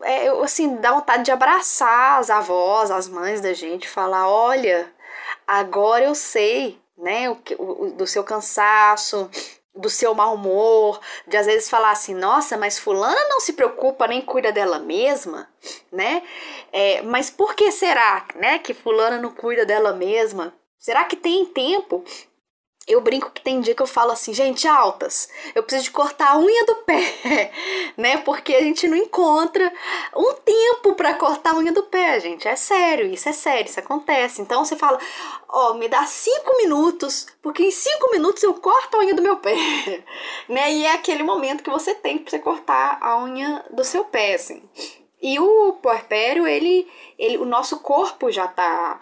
É, eu, assim, dá vontade de abraçar as avós, as mães da gente, falar: olha, agora eu sei, né, o, o, do seu cansaço, do seu mau humor, de às vezes falar assim, nossa, mas fulana não se preocupa nem cuida dela mesma, né? É, mas por que será, né, que fulana não cuida dela mesma? Será que tem tempo eu brinco que tem dia que eu falo assim, gente, altas, eu preciso de cortar a unha do pé, né? Porque a gente não encontra um tempo para cortar a unha do pé, gente. É sério, isso é sério, isso acontece. Então você fala, ó, oh, me dá cinco minutos, porque em cinco minutos eu corto a unha do meu pé, né? E é aquele momento que você tem para você cortar a unha do seu pé, assim. E o puerpério, ele, ele, o nosso corpo já tá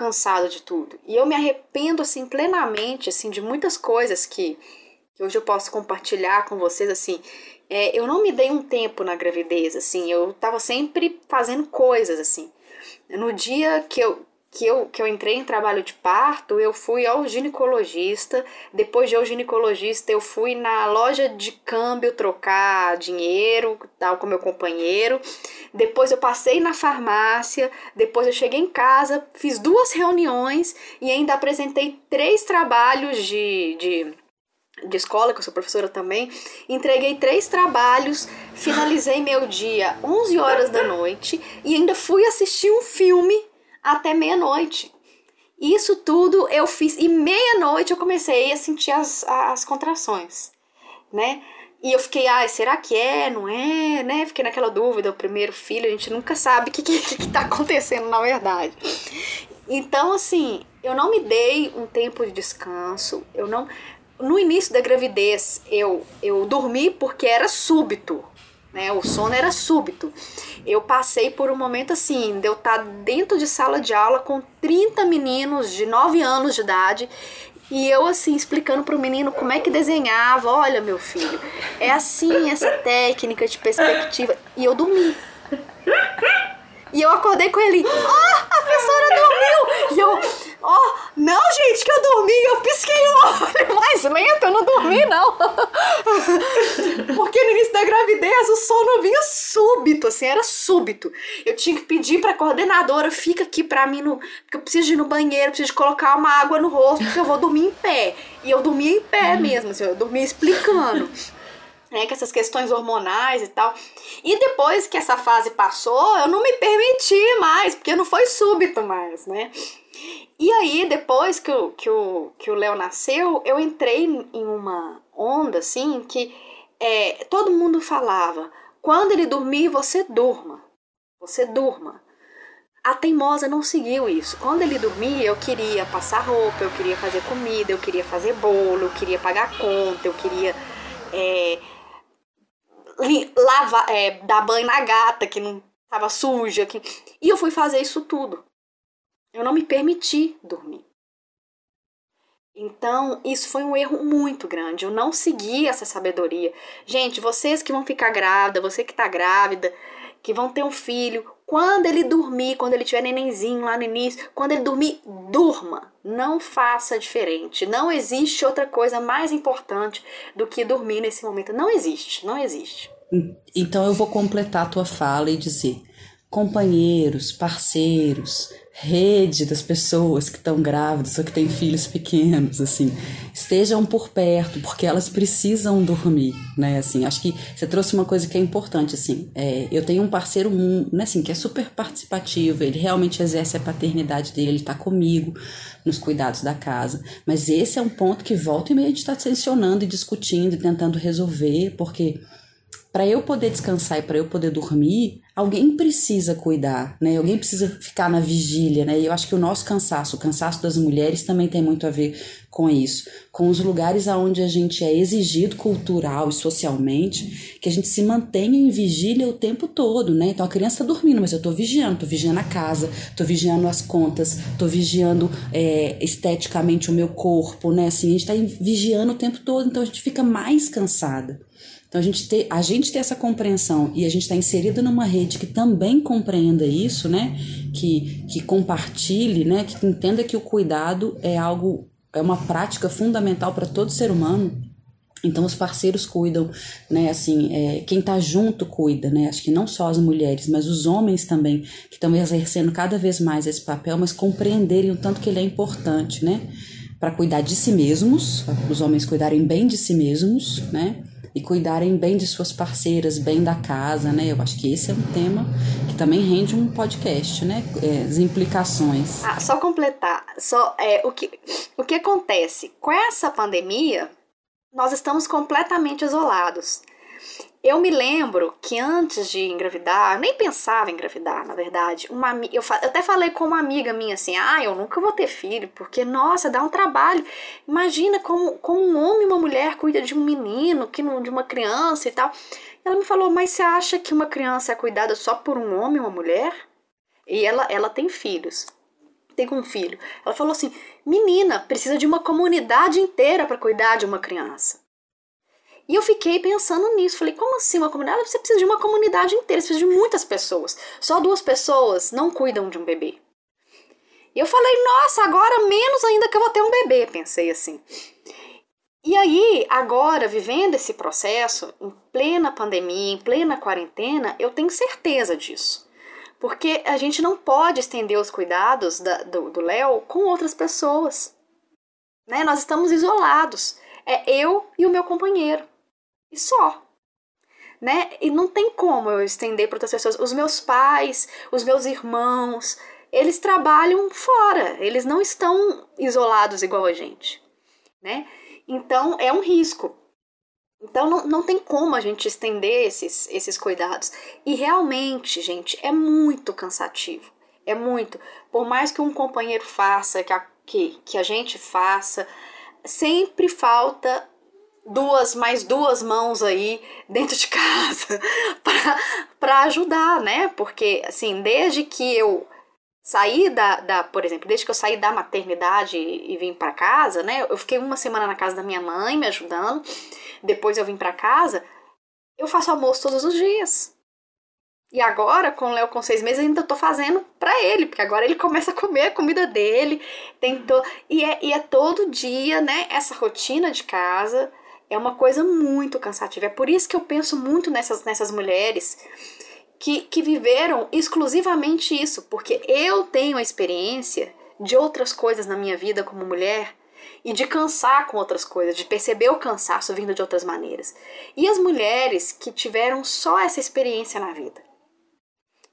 cansado de tudo. E eu me arrependo assim plenamente assim de muitas coisas que, que hoje eu posso compartilhar com vocês assim. É, eu não me dei um tempo na gravidez assim, eu tava sempre fazendo coisas assim. No dia que eu que eu, que eu entrei em trabalho de parto, eu fui ao ginecologista. Depois de ao ginecologista, eu fui na loja de câmbio trocar dinheiro, tal, com meu companheiro. Depois eu passei na farmácia. Depois eu cheguei em casa, fiz duas reuniões e ainda apresentei três trabalhos de, de de escola, que eu sou professora também, entreguei três trabalhos, finalizei meu dia 11 horas da noite e ainda fui assistir um filme até meia-noite. Isso tudo eu fiz, e meia-noite eu comecei a sentir as, as contrações, né? E eu fiquei, ai, será que é, não é, né? Fiquei naquela dúvida, o primeiro filho, a gente nunca sabe o que, que, que tá acontecendo na verdade. Então, assim, eu não me dei um tempo de descanso, eu não... No início da gravidez, eu, eu dormi porque era súbito, né? O sono era súbito. Eu passei por um momento assim, de eu estar tá dentro de sala de aula com 30 meninos de 9 anos de idade e eu assim explicando para o menino como é que desenhava, olha meu filho, é assim essa técnica de perspectiva e eu dormi. E eu acordei com ele, ó, oh, a professora dormiu! E eu, ó, oh, não, gente, que eu dormi, eu pisquei o olho mais lento, eu não dormi, não. Porque no início da gravidez o sono vinha súbito, assim, era súbito. Eu tinha que pedir pra coordenadora, fica aqui pra mim, no, porque eu preciso ir no banheiro, preciso colocar uma água no rosto, porque eu vou dormir em pé. E eu dormia em pé mesmo, assim, eu dormia explicando né, que essas questões hormonais e tal. E depois que essa fase passou, eu não me permiti mais, porque não foi súbito mais, né? E aí, depois que o, que o, que o Léo nasceu, eu entrei em uma onda, assim, que é, todo mundo falava, quando ele dormir, você durma, você durma. A teimosa não seguiu isso. Quando ele dormia, eu queria passar roupa, eu queria fazer comida, eu queria fazer bolo, eu queria pagar conta, eu queria é, lavar, é, dar banho na gata que não estava suja. Que... E eu fui fazer isso tudo. Eu não me permiti dormir. Então, isso foi um erro muito grande. Eu não segui essa sabedoria. Gente, vocês que vão ficar grávida, você que está grávida, que vão ter um filho, quando ele dormir, quando ele tiver nenenzinho lá no início, quando ele dormir, durma. Não faça diferente. Não existe outra coisa mais importante do que dormir nesse momento. Não existe, não existe. Então eu vou completar a tua fala e dizer: companheiros, parceiros, rede das pessoas que estão grávidas ou que têm filhos pequenos, assim, estejam por perto, porque elas precisam dormir, né, assim, acho que você trouxe uma coisa que é importante, assim, é, eu tenho um parceiro, né, assim, que é super participativo, ele realmente exerce a paternidade dele, ele tá comigo nos cuidados da casa, mas esse é um ponto que volta e meia a gente tá tensionando e discutindo e tentando resolver, porque para eu poder descansar e para eu poder dormir, alguém precisa cuidar, né? Alguém precisa ficar na vigília, né? E eu acho que o nosso cansaço, o cansaço das mulheres também tem muito a ver com isso, com os lugares aonde a gente é exigido cultural e socialmente que a gente se mantenha em vigília o tempo todo, né? Então a criança tá dormindo, mas eu tô vigiando, tô vigiando a casa, tô vigiando as contas, tô vigiando é, esteticamente o meu corpo, né? Assim, a gente tá vigiando o tempo todo, então a gente fica mais cansada. Então a gente ter, a gente ter essa compreensão e a gente está inserido numa rede que também compreenda isso, né? Que, que compartilhe, né? Que entenda que o cuidado é algo, é uma prática fundamental para todo ser humano. Então os parceiros cuidam, né? Assim, é, quem está junto cuida, né? Acho que não só as mulheres, mas os homens também que estão exercendo cada vez mais esse papel, mas compreenderem o tanto que ele é importante, né? para cuidar de si mesmos, os homens cuidarem bem de si mesmos, né? E cuidarem bem de suas parceiras, bem da casa, né? Eu acho que esse é um tema que também rende um podcast, né? É, as implicações. Ah, só completar, só é, o, que, o que acontece? Com essa pandemia, nós estamos completamente isolados. Eu me lembro que antes de engravidar, nem pensava em engravidar, na verdade. Uma, eu, eu até falei com uma amiga minha assim: ah, eu nunca vou ter filho, porque, nossa, dá um trabalho. Imagina como, como um homem e uma mulher cuida de um menino, que de uma criança e tal. Ela me falou: mas você acha que uma criança é cuidada só por um homem e uma mulher? E ela, ela tem filhos. Tem um filho. Ela falou assim: menina, precisa de uma comunidade inteira para cuidar de uma criança. E eu fiquei pensando nisso. Falei, como assim uma comunidade? Você precisa de uma comunidade inteira, você precisa de muitas pessoas. Só duas pessoas não cuidam de um bebê. E eu falei, nossa, agora menos ainda que eu vou ter um bebê, pensei assim. E aí, agora, vivendo esse processo, em plena pandemia, em plena quarentena, eu tenho certeza disso. Porque a gente não pode estender os cuidados da, do Léo com outras pessoas. Né? Nós estamos isolados. É eu e o meu companheiro e só. Né? E não tem como eu estender para outras pessoas. Os meus pais, os meus irmãos, eles trabalham fora, eles não estão isolados igual a gente. Né? Então é um risco. Então não, não tem como a gente estender esses, esses cuidados. E realmente, gente, é muito cansativo. É muito. Por mais que um companheiro faça, que a, que, que a gente faça, sempre falta duas mais duas mãos aí dentro de casa para ajudar, né? Porque assim, desde que eu saí da, da, por exemplo, desde que eu saí da maternidade e, e vim para casa, né? Eu fiquei uma semana na casa da minha mãe me ajudando. Depois eu vim para casa. Eu faço almoço todos os dias. E agora, com o Léo com seis meses, ainda tô fazendo para ele, porque agora ele começa a comer a comida dele. Tem to... e, é, e é todo dia, né? Essa rotina de casa é uma coisa muito cansativa. É por isso que eu penso muito nessas, nessas mulheres que, que viveram exclusivamente isso, porque eu tenho a experiência de outras coisas na minha vida como mulher e de cansar com outras coisas, de perceber o cansaço vindo de outras maneiras. E as mulheres que tiveram só essa experiência na vida,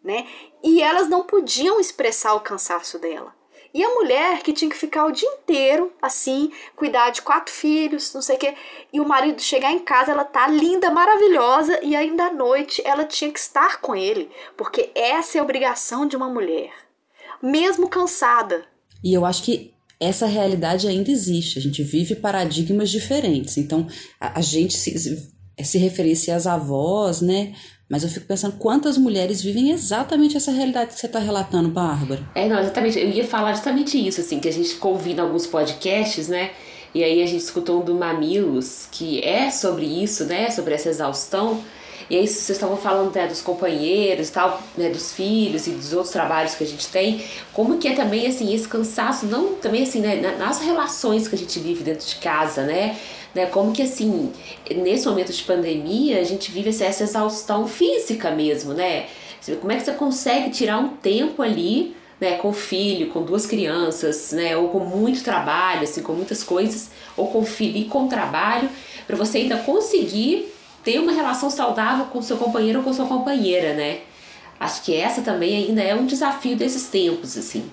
né? E elas não podiam expressar o cansaço dela. E a mulher que tinha que ficar o dia inteiro assim, cuidar de quatro filhos, não sei o quê. E o marido chegar em casa, ela tá linda, maravilhosa, e ainda à noite ela tinha que estar com ele, porque essa é a obrigação de uma mulher, mesmo cansada. E eu acho que essa realidade ainda existe. A gente vive paradigmas diferentes. Então, a, a gente se, se referencia às avós, né? Mas eu fico pensando quantas mulheres vivem exatamente essa realidade que você está relatando, Bárbara. É, não, exatamente. Eu ia falar justamente isso, assim, que a gente ficou ouvindo alguns podcasts, né? E aí a gente escutou um do Mamilos, que é sobre isso, né? Sobre essa exaustão. E aí vocês estavam falando né, dos companheiros, tal, né, dos filhos e dos outros trabalhos que a gente tem, como que é também assim esse cansaço, não também assim, né, nas relações que a gente vive dentro de casa, né? né? Como que assim, nesse momento de pandemia, a gente vive essa exaustão física mesmo, né? Como é que você consegue tirar um tempo ali, né, com o filho, com duas crianças, né, ou com muito trabalho, assim, com muitas coisas, ou com filho e com o trabalho, para você ainda conseguir ter uma relação saudável com seu companheiro ou com sua companheira, né? Acho que essa também ainda é um desafio desses tempos, assim.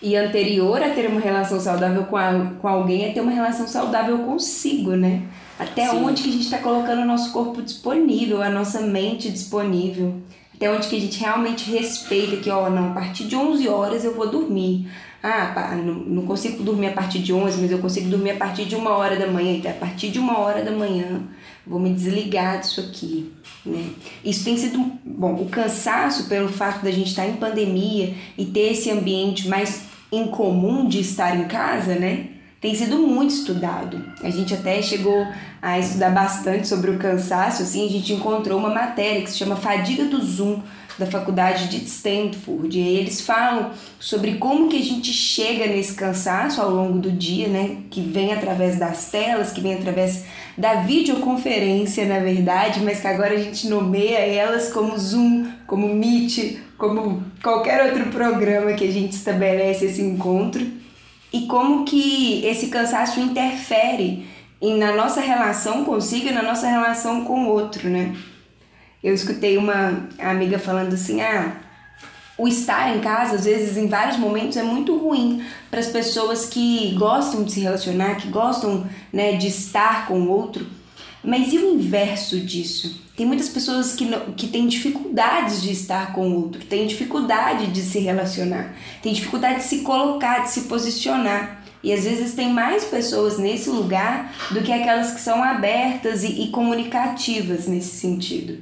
E anterior a ter uma relação saudável com, a, com alguém é ter uma relação saudável consigo, né? Até Sim. onde que a gente está colocando o nosso corpo disponível, a nossa mente disponível. Até onde que a gente realmente respeita que, ó, não, a partir de 11 horas eu vou dormir. Ah, não, consigo dormir a partir de 11, mas eu consigo dormir a partir de uma hora da manhã. Então, a partir de uma hora da manhã, vou me desligar disso aqui. Né? Isso tem sido, bom, o cansaço pelo fato da gente estar em pandemia e ter esse ambiente mais incomum de estar em casa, né? Tem sido muito estudado. A gente até chegou a estudar bastante sobre o cansaço, assim, a gente encontrou uma matéria que se chama Fadiga do Zoom, da faculdade de Stanford. E eles falam sobre como que a gente chega nesse cansaço ao longo do dia, né? Que vem através das telas, que vem através da videoconferência, na verdade, mas que agora a gente nomeia elas como Zoom, como Meet, como qualquer outro programa que a gente estabelece esse encontro. e como que esse cansaço interfere na nossa relação consigo e na nossa relação com o outro, né? Eu escutei uma amiga falando assim: ah, o estar em casa, às vezes, em vários momentos, é muito ruim para as pessoas que gostam de se relacionar, que gostam né, de estar com o outro. Mas e o inverso disso? Tem muitas pessoas que, não, que têm dificuldades de estar com o outro, que têm dificuldade de se relacionar, têm dificuldade de se colocar, de se posicionar. E às vezes tem mais pessoas nesse lugar do que aquelas que são abertas e, e comunicativas nesse sentido.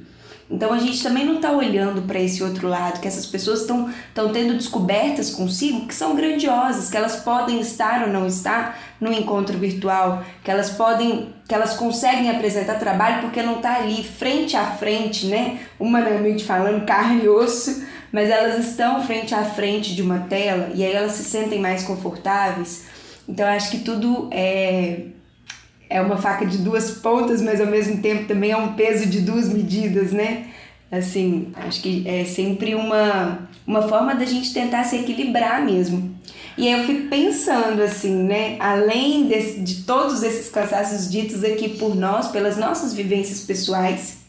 Então a gente também não está olhando para esse outro lado, que essas pessoas estão tendo descobertas consigo que são grandiosas, que elas podem estar ou não estar no encontro virtual, que elas podem, que elas conseguem apresentar trabalho porque não está ali frente a frente, né? Humanamente falando, carne e osso, mas elas estão frente a frente de uma tela e aí elas se sentem mais confortáveis. Então acho que tudo é é uma faca de duas pontas, mas ao mesmo tempo também é um peso de duas medidas, né? Assim, acho que é sempre uma, uma forma da gente tentar se equilibrar mesmo. E aí eu fico pensando assim, né? Além desse, de todos esses cansaços ditos aqui por nós, pelas nossas vivências pessoais,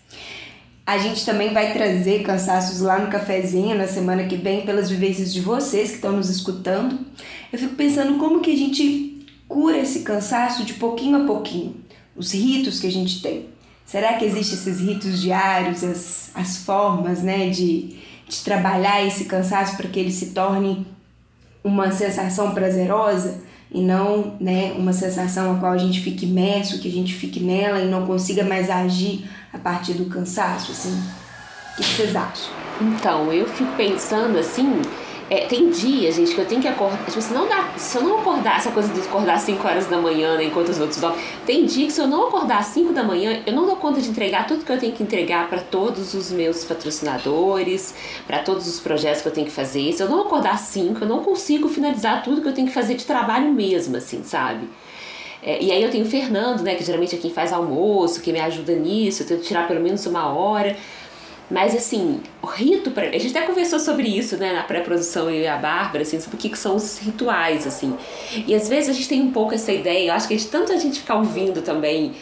a gente também vai trazer cansaços lá no cafezinho na semana que vem pelas vivências de vocês que estão nos escutando. Eu fico pensando como que a gente cura esse cansaço de pouquinho a pouquinho. Os ritos que a gente tem. Será que existem esses ritos diários, as, as formas né, de, de trabalhar esse cansaço para que ele se torne uma sensação prazerosa e não né, uma sensação a qual a gente fique imerso, que a gente fique nela e não consiga mais agir a partir do cansaço? Assim? O que vocês acham? Então, eu fico pensando assim é, tem dias, gente, que eu tenho que acordar. Tipo, se, não dá, se eu não acordar, essa coisa de acordar às 5 horas da manhã, né, enquanto os outros dormem. Tem dia que se eu não acordar às 5 da manhã, eu não dou conta de entregar tudo que eu tenho que entregar para todos os meus patrocinadores, para todos os projetos que eu tenho que fazer. Se eu não acordar às 5, eu não consigo finalizar tudo que eu tenho que fazer de trabalho mesmo, assim, sabe? É, e aí eu tenho o Fernando, né, que geralmente é quem faz almoço, que me ajuda nisso, eu tento tirar pelo menos uma hora. Mas assim, o rito, pra, a gente até conversou sobre isso, né, na pré-produção eu e a Bárbara, assim, sobre o que, que são os rituais, assim. E às vezes a gente tem um pouco essa ideia, eu acho que a gente, tanto a gente ficar ouvindo também,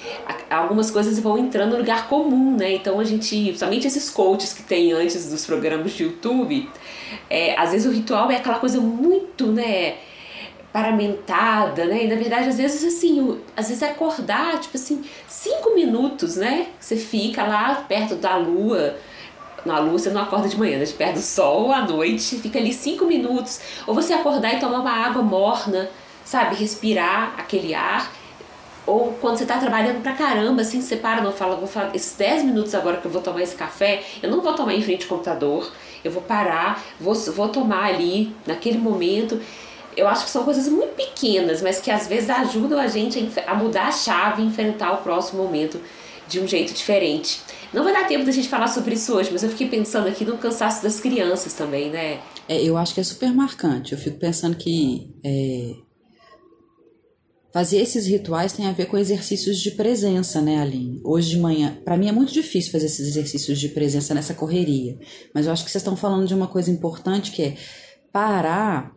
algumas coisas vão entrando no lugar comum, né? Então a gente, somente esses coaches que tem antes dos programas de YouTube, é, às vezes o ritual é aquela coisa muito, né, paramentada, né? E na verdade, às vezes, assim, às vezes é acordar, tipo assim, cinco minutos, né? Você fica lá perto da lua, na você não acorda de manhã, né? perto do sol à noite, fica ali cinco minutos. Ou você acordar e tomar uma água morna, sabe? Respirar aquele ar. Ou quando você tá trabalhando pra caramba, assim, você para, não fala, vou falar esses 10 minutos agora que eu vou tomar esse café, eu não vou tomar em frente ao computador, eu vou parar, vou, vou tomar ali, naquele momento. Eu acho que são coisas muito pequenas, mas que às vezes ajudam a gente a mudar a chave e enfrentar o próximo momento de um jeito diferente. Não vai dar tempo da gente falar sobre isso hoje, mas eu fiquei pensando aqui no cansaço das crianças também, né? É, eu acho que é super marcante. Eu fico pensando que é, fazer esses rituais tem a ver com exercícios de presença, né, Aline? Hoje de manhã, para mim é muito difícil fazer esses exercícios de presença nessa correria, mas eu acho que vocês estão falando de uma coisa importante que é parar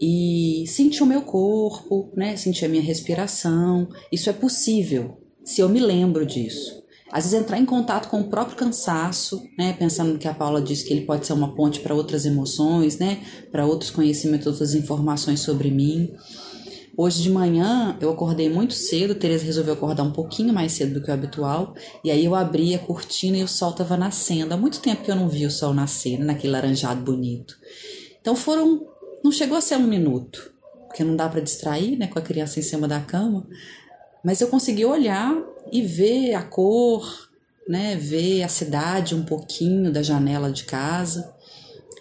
e sentir o meu corpo, né? Sentir a minha respiração. Isso é possível se eu me lembro disso. Às vezes entrar em contato com o próprio cansaço, né? Pensando que a Paula disse que ele pode ser uma ponte para outras emoções, né? Para outros conhecimentos, outras informações sobre mim. Hoje de manhã eu acordei muito cedo, Tereza resolveu acordar um pouquinho mais cedo do que o habitual, e aí eu abri a cortina e o sol estava nascendo. Há muito tempo que eu não vi o sol nascer, né? naquele laranjado bonito. Então foram, não chegou a ser um minuto, porque não dá para distrair, né, com a criança em cima da cama, mas eu consegui olhar e ver a cor, né, ver a cidade um pouquinho da janela de casa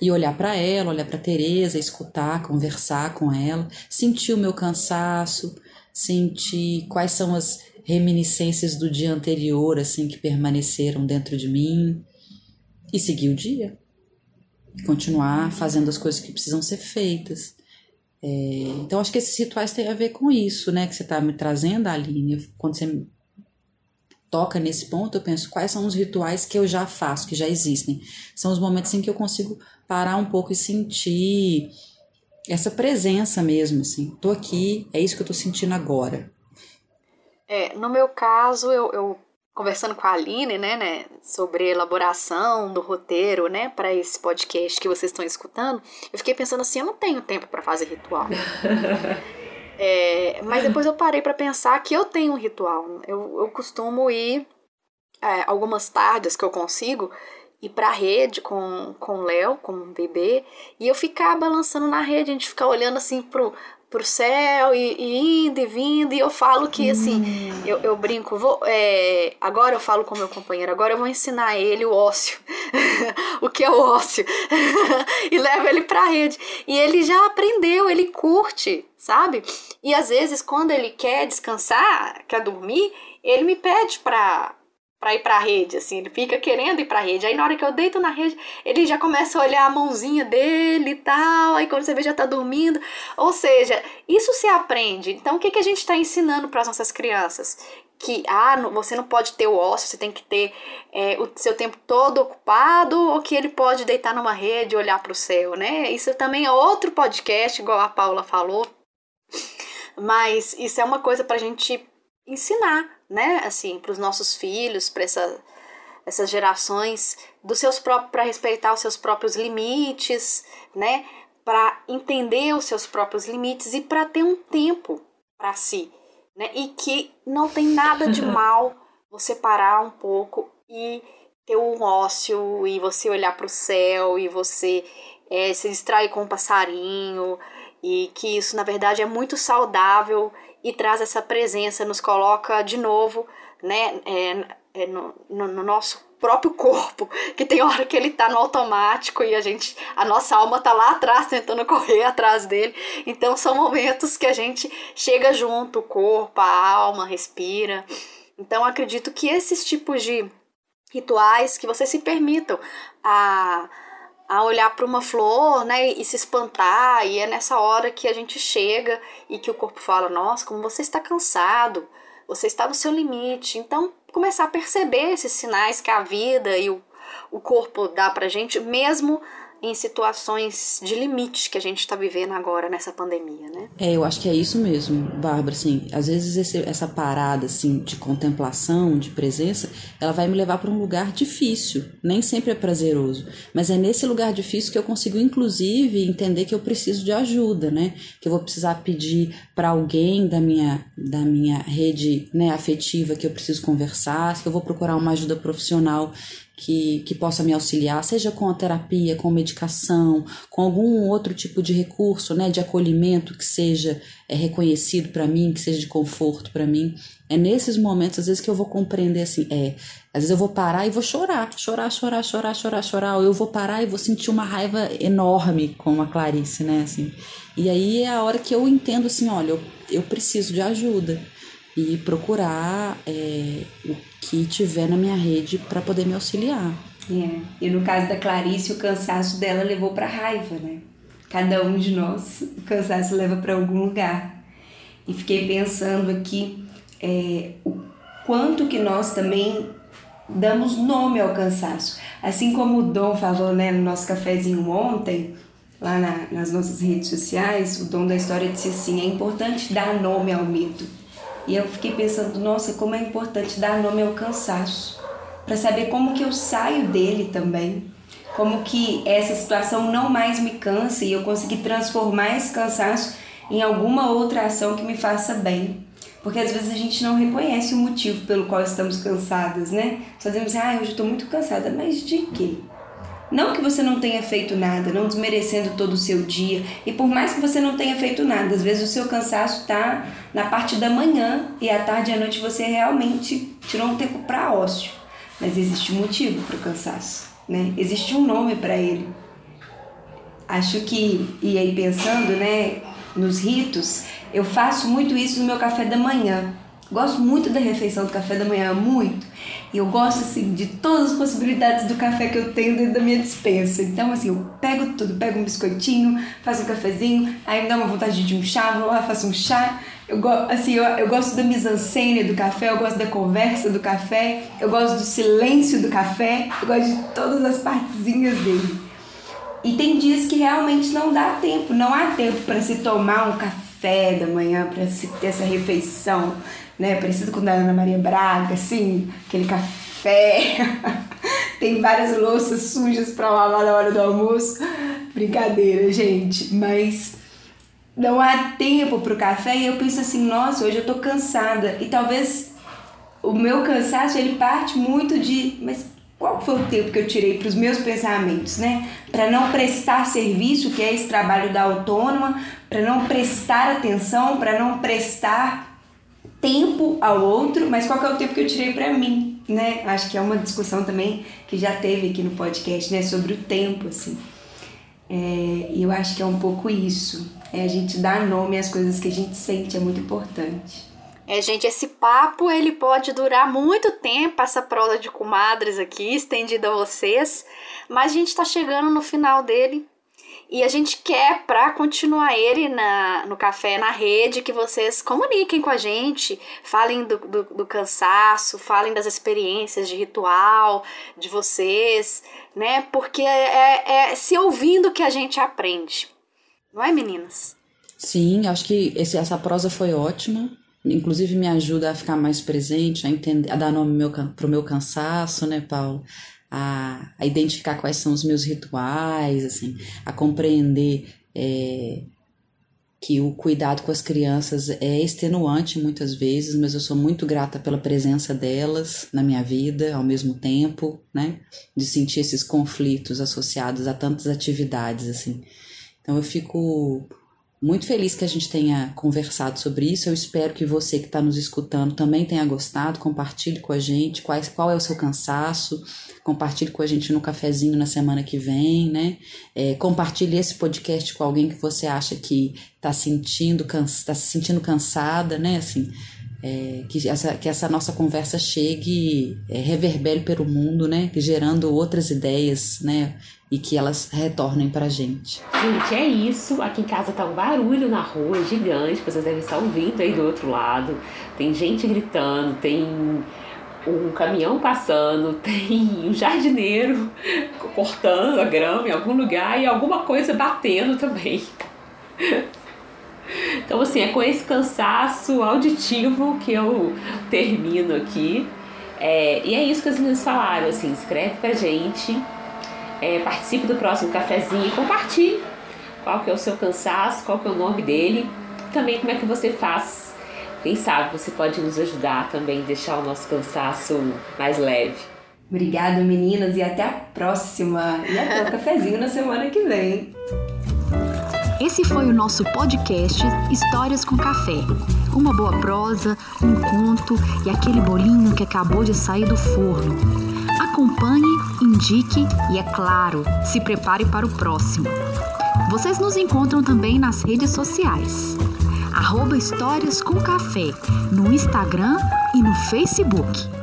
e olhar para ela, olhar para Teresa, escutar, conversar com ela, sentir o meu cansaço, sentir quais são as reminiscências do dia anterior assim que permaneceram dentro de mim e seguir o dia. Continuar fazendo as coisas que precisam ser feitas. É, então, acho que esses rituais têm a ver com isso, né? Que você está me trazendo, Aline. Quando você toca nesse ponto, eu penso quais são os rituais que eu já faço, que já existem. São os momentos em que eu consigo parar um pouco e sentir essa presença mesmo, assim. Tô aqui, é isso que eu tô sentindo agora. É, no meu caso, eu, eu conversando com a Aline, né, né, sobre elaboração do roteiro, né, para esse podcast que vocês estão escutando, eu fiquei pensando assim, eu não tenho tempo para fazer ritual. é, mas depois eu parei para pensar que eu tenho um ritual. Eu, eu costumo ir é, algumas tardes que eu consigo ir pra rede com, com o Léo, com o bebê, e eu ficar balançando na rede, a gente ficar olhando assim pro, pro céu e, e, indo e vindo, e eu falo que assim, hum. eu, eu brinco, vou, é, agora eu falo com meu companheiro, agora eu vou ensinar ele o ócio, o que é o ócio, e levo ele pra rede. E ele já aprendeu, ele curte, sabe? E às vezes, quando ele quer descansar, quer dormir, ele me pede pra, para ir para a rede, assim, ele fica querendo ir para a rede. Aí na hora que eu deito na rede, ele já começa a olhar a mãozinha dele e tal, aí quando você vê já tá dormindo. Ou seja, isso se aprende. Então o que, que a gente está ensinando para as nossas crianças? Que ah, você não pode ter o ócio, você tem que ter é, o seu tempo todo ocupado, ou que ele pode deitar numa rede e olhar para o céu, né? Isso também é outro podcast, igual a Paula falou. Mas isso é uma coisa para a gente ensinar, né, assim, para os nossos filhos, para essa, essas gerações, dos seus próprios para respeitar os seus próprios limites, né, para entender os seus próprios limites e para ter um tempo para si, né, e que não tem nada de mal você parar um pouco e ter um ócio e você olhar para o céu e você é, se distrair com um passarinho e que isso na verdade é muito saudável e traz essa presença, nos coloca de novo né, é, é no, no, no, nosso próprio corpo, que tem hora que ele tá no automático e a gente, a nossa alma tá lá atrás tentando correr atrás dele. Então são momentos que a gente chega junto, o corpo, a alma, respira. Então acredito que esses tipos de rituais que vocês se permitam a a olhar para uma flor, né, e se espantar, e é nessa hora que a gente chega e que o corpo fala: "Nossa, como você está cansado, você está no seu limite". Então, começar a perceber esses sinais que a vida e o, o corpo dá pra gente, mesmo em situações de limite que a gente está vivendo agora nessa pandemia, né? É, eu acho que é isso mesmo, Bárbara, assim, às vezes esse, essa parada, assim, de contemplação, de presença, ela vai me levar para um lugar difícil, nem sempre é prazeroso, mas é nesse lugar difícil que eu consigo, inclusive, entender que eu preciso de ajuda, né? Que eu vou precisar pedir para alguém da minha, da minha rede né, afetiva que eu preciso conversar, que eu vou procurar uma ajuda profissional que, que possa me auxiliar, seja com a terapia, com medicação, com algum outro tipo de recurso, né, de acolhimento que seja é, reconhecido para mim, que seja de conforto para mim. É nesses momentos, às vezes, que eu vou compreender assim, é, às vezes eu vou parar e vou chorar, chorar, chorar, chorar, chorar, chorar, ou eu vou parar e vou sentir uma raiva enorme, como a Clarice, né, assim. E aí é a hora que eu entendo assim, olha, eu, eu preciso de ajuda e procurar é, o que tiver na minha rede para poder me auxiliar. É. E no caso da Clarice, o cansaço dela levou para raiva, né? Cada um de nós, o cansaço leva para algum lugar. E fiquei pensando aqui é, o quanto que nós também damos nome ao cansaço. Assim como o Dom falou né, no nosso cafezinho ontem, lá na, nas nossas redes sociais, o Dom da História disse assim: é importante dar nome ao medo e eu fiquei pensando, nossa, como é importante dar nome ao cansaço, para saber como que eu saio dele também, como que essa situação não mais me cansa e eu conseguir transformar esse cansaço em alguma outra ação que me faça bem. Porque às vezes a gente não reconhece o motivo pelo qual estamos cansadas, né? Só dizemos, ah, hoje estou muito cansada, mas de quê? Não que você não tenha feito nada, não desmerecendo todo o seu dia. E por mais que você não tenha feito nada, às vezes o seu cansaço está na parte da manhã e à tarde e à noite você realmente tirou um tempo para ócio. Mas existe um motivo para o cansaço, né? Existe um nome para ele. Acho que, e aí pensando, né, nos ritos, eu faço muito isso no meu café da manhã. Gosto muito da refeição do café da manhã, muito. E eu gosto, assim, de todas as possibilidades do café que eu tenho dentro da minha dispensa. Então, assim, eu pego tudo, pego um biscoitinho, faço um cafezinho, aí me dá uma vontade de um chá, vou lá, faço um chá. Eu, assim, eu, eu gosto da mise-en-scène do café, eu gosto da conversa do café, eu gosto do silêncio do café, eu gosto de todas as partezinhas dele. E tem dias que realmente não dá tempo, não há tempo para se tomar um café da manhã, para ter essa refeição, né? Parecido com o da Ana Maria Braga, assim, aquele café. tem várias louças sujas para lavar na hora do almoço. Brincadeira, gente, mas não há tempo para o café e eu penso assim, nossa, hoje eu tô cansada. E talvez o meu cansaço ele parte muito de, mas qual foi o tempo que eu tirei para os meus pensamentos, né? Para não prestar serviço, que é esse trabalho da autônoma, para não prestar atenção, para não prestar tempo ao outro, mas qual é o tempo que eu tirei para mim, né? Acho que é uma discussão também que já teve aqui no podcast, né, sobre o tempo, assim. É, e eu acho que é um pouco isso, é a gente dar nome às coisas que a gente sente, é muito importante. É, gente, esse papo ele pode durar muito tempo, essa prosa de comadres aqui, estendida a vocês, mas a gente está chegando no final dele e a gente quer, para continuar ele na, no café, na rede, que vocês comuniquem com a gente, falem do, do, do cansaço, falem das experiências de ritual de vocês, né? Porque é, é, é se ouvindo que a gente aprende. Não é, meninas? Sim, acho que esse, essa prosa foi ótima inclusive me ajuda a ficar mais presente, a entender, a dar nome meu, pro meu cansaço, né, Paulo? A, a identificar quais são os meus rituais, assim, a compreender é, que o cuidado com as crianças é extenuante muitas vezes, mas eu sou muito grata pela presença delas na minha vida ao mesmo tempo, né? De sentir esses conflitos associados a tantas atividades, assim. Então eu fico muito feliz que a gente tenha conversado sobre isso. Eu espero que você que está nos escutando também tenha gostado. Compartilhe com a gente qual, qual é o seu cansaço. Compartilhe com a gente no cafezinho na semana que vem, né? É, compartilhe esse podcast com alguém que você acha que está sentindo, tá se sentindo cansada, né? Assim, é, que, essa, que essa nossa conversa chegue, é, reverbere pelo mundo, né? Gerando outras ideias, né? e que elas retornem pra gente. Gente, é isso. Aqui em casa tá um barulho na rua gigante, vocês devem estar ouvindo aí do outro lado. Tem gente gritando, tem um caminhão passando, tem um jardineiro cortando a grama em algum lugar e alguma coisa batendo também. Então, assim, é com esse cansaço auditivo que eu termino aqui. É, e é isso que as meninas falaram, assim, escreve pra gente é, participe do próximo cafezinho e compartilhe qual que é o seu cansaço, qual que é o nome dele, também como é que você faz. Quem sabe você pode nos ajudar também, deixar o nosso cansaço mais leve. Obrigada, meninas, e até a próxima. E até o cafezinho na semana que vem. Esse foi o nosso podcast Histórias com Café. Uma boa prosa, um conto e aquele bolinho que acabou de sair do forno. Acompanhe, indique e, é claro, se prepare para o próximo. Vocês nos encontram também nas redes sociais. Arroba Histórias com Café, no Instagram e no Facebook.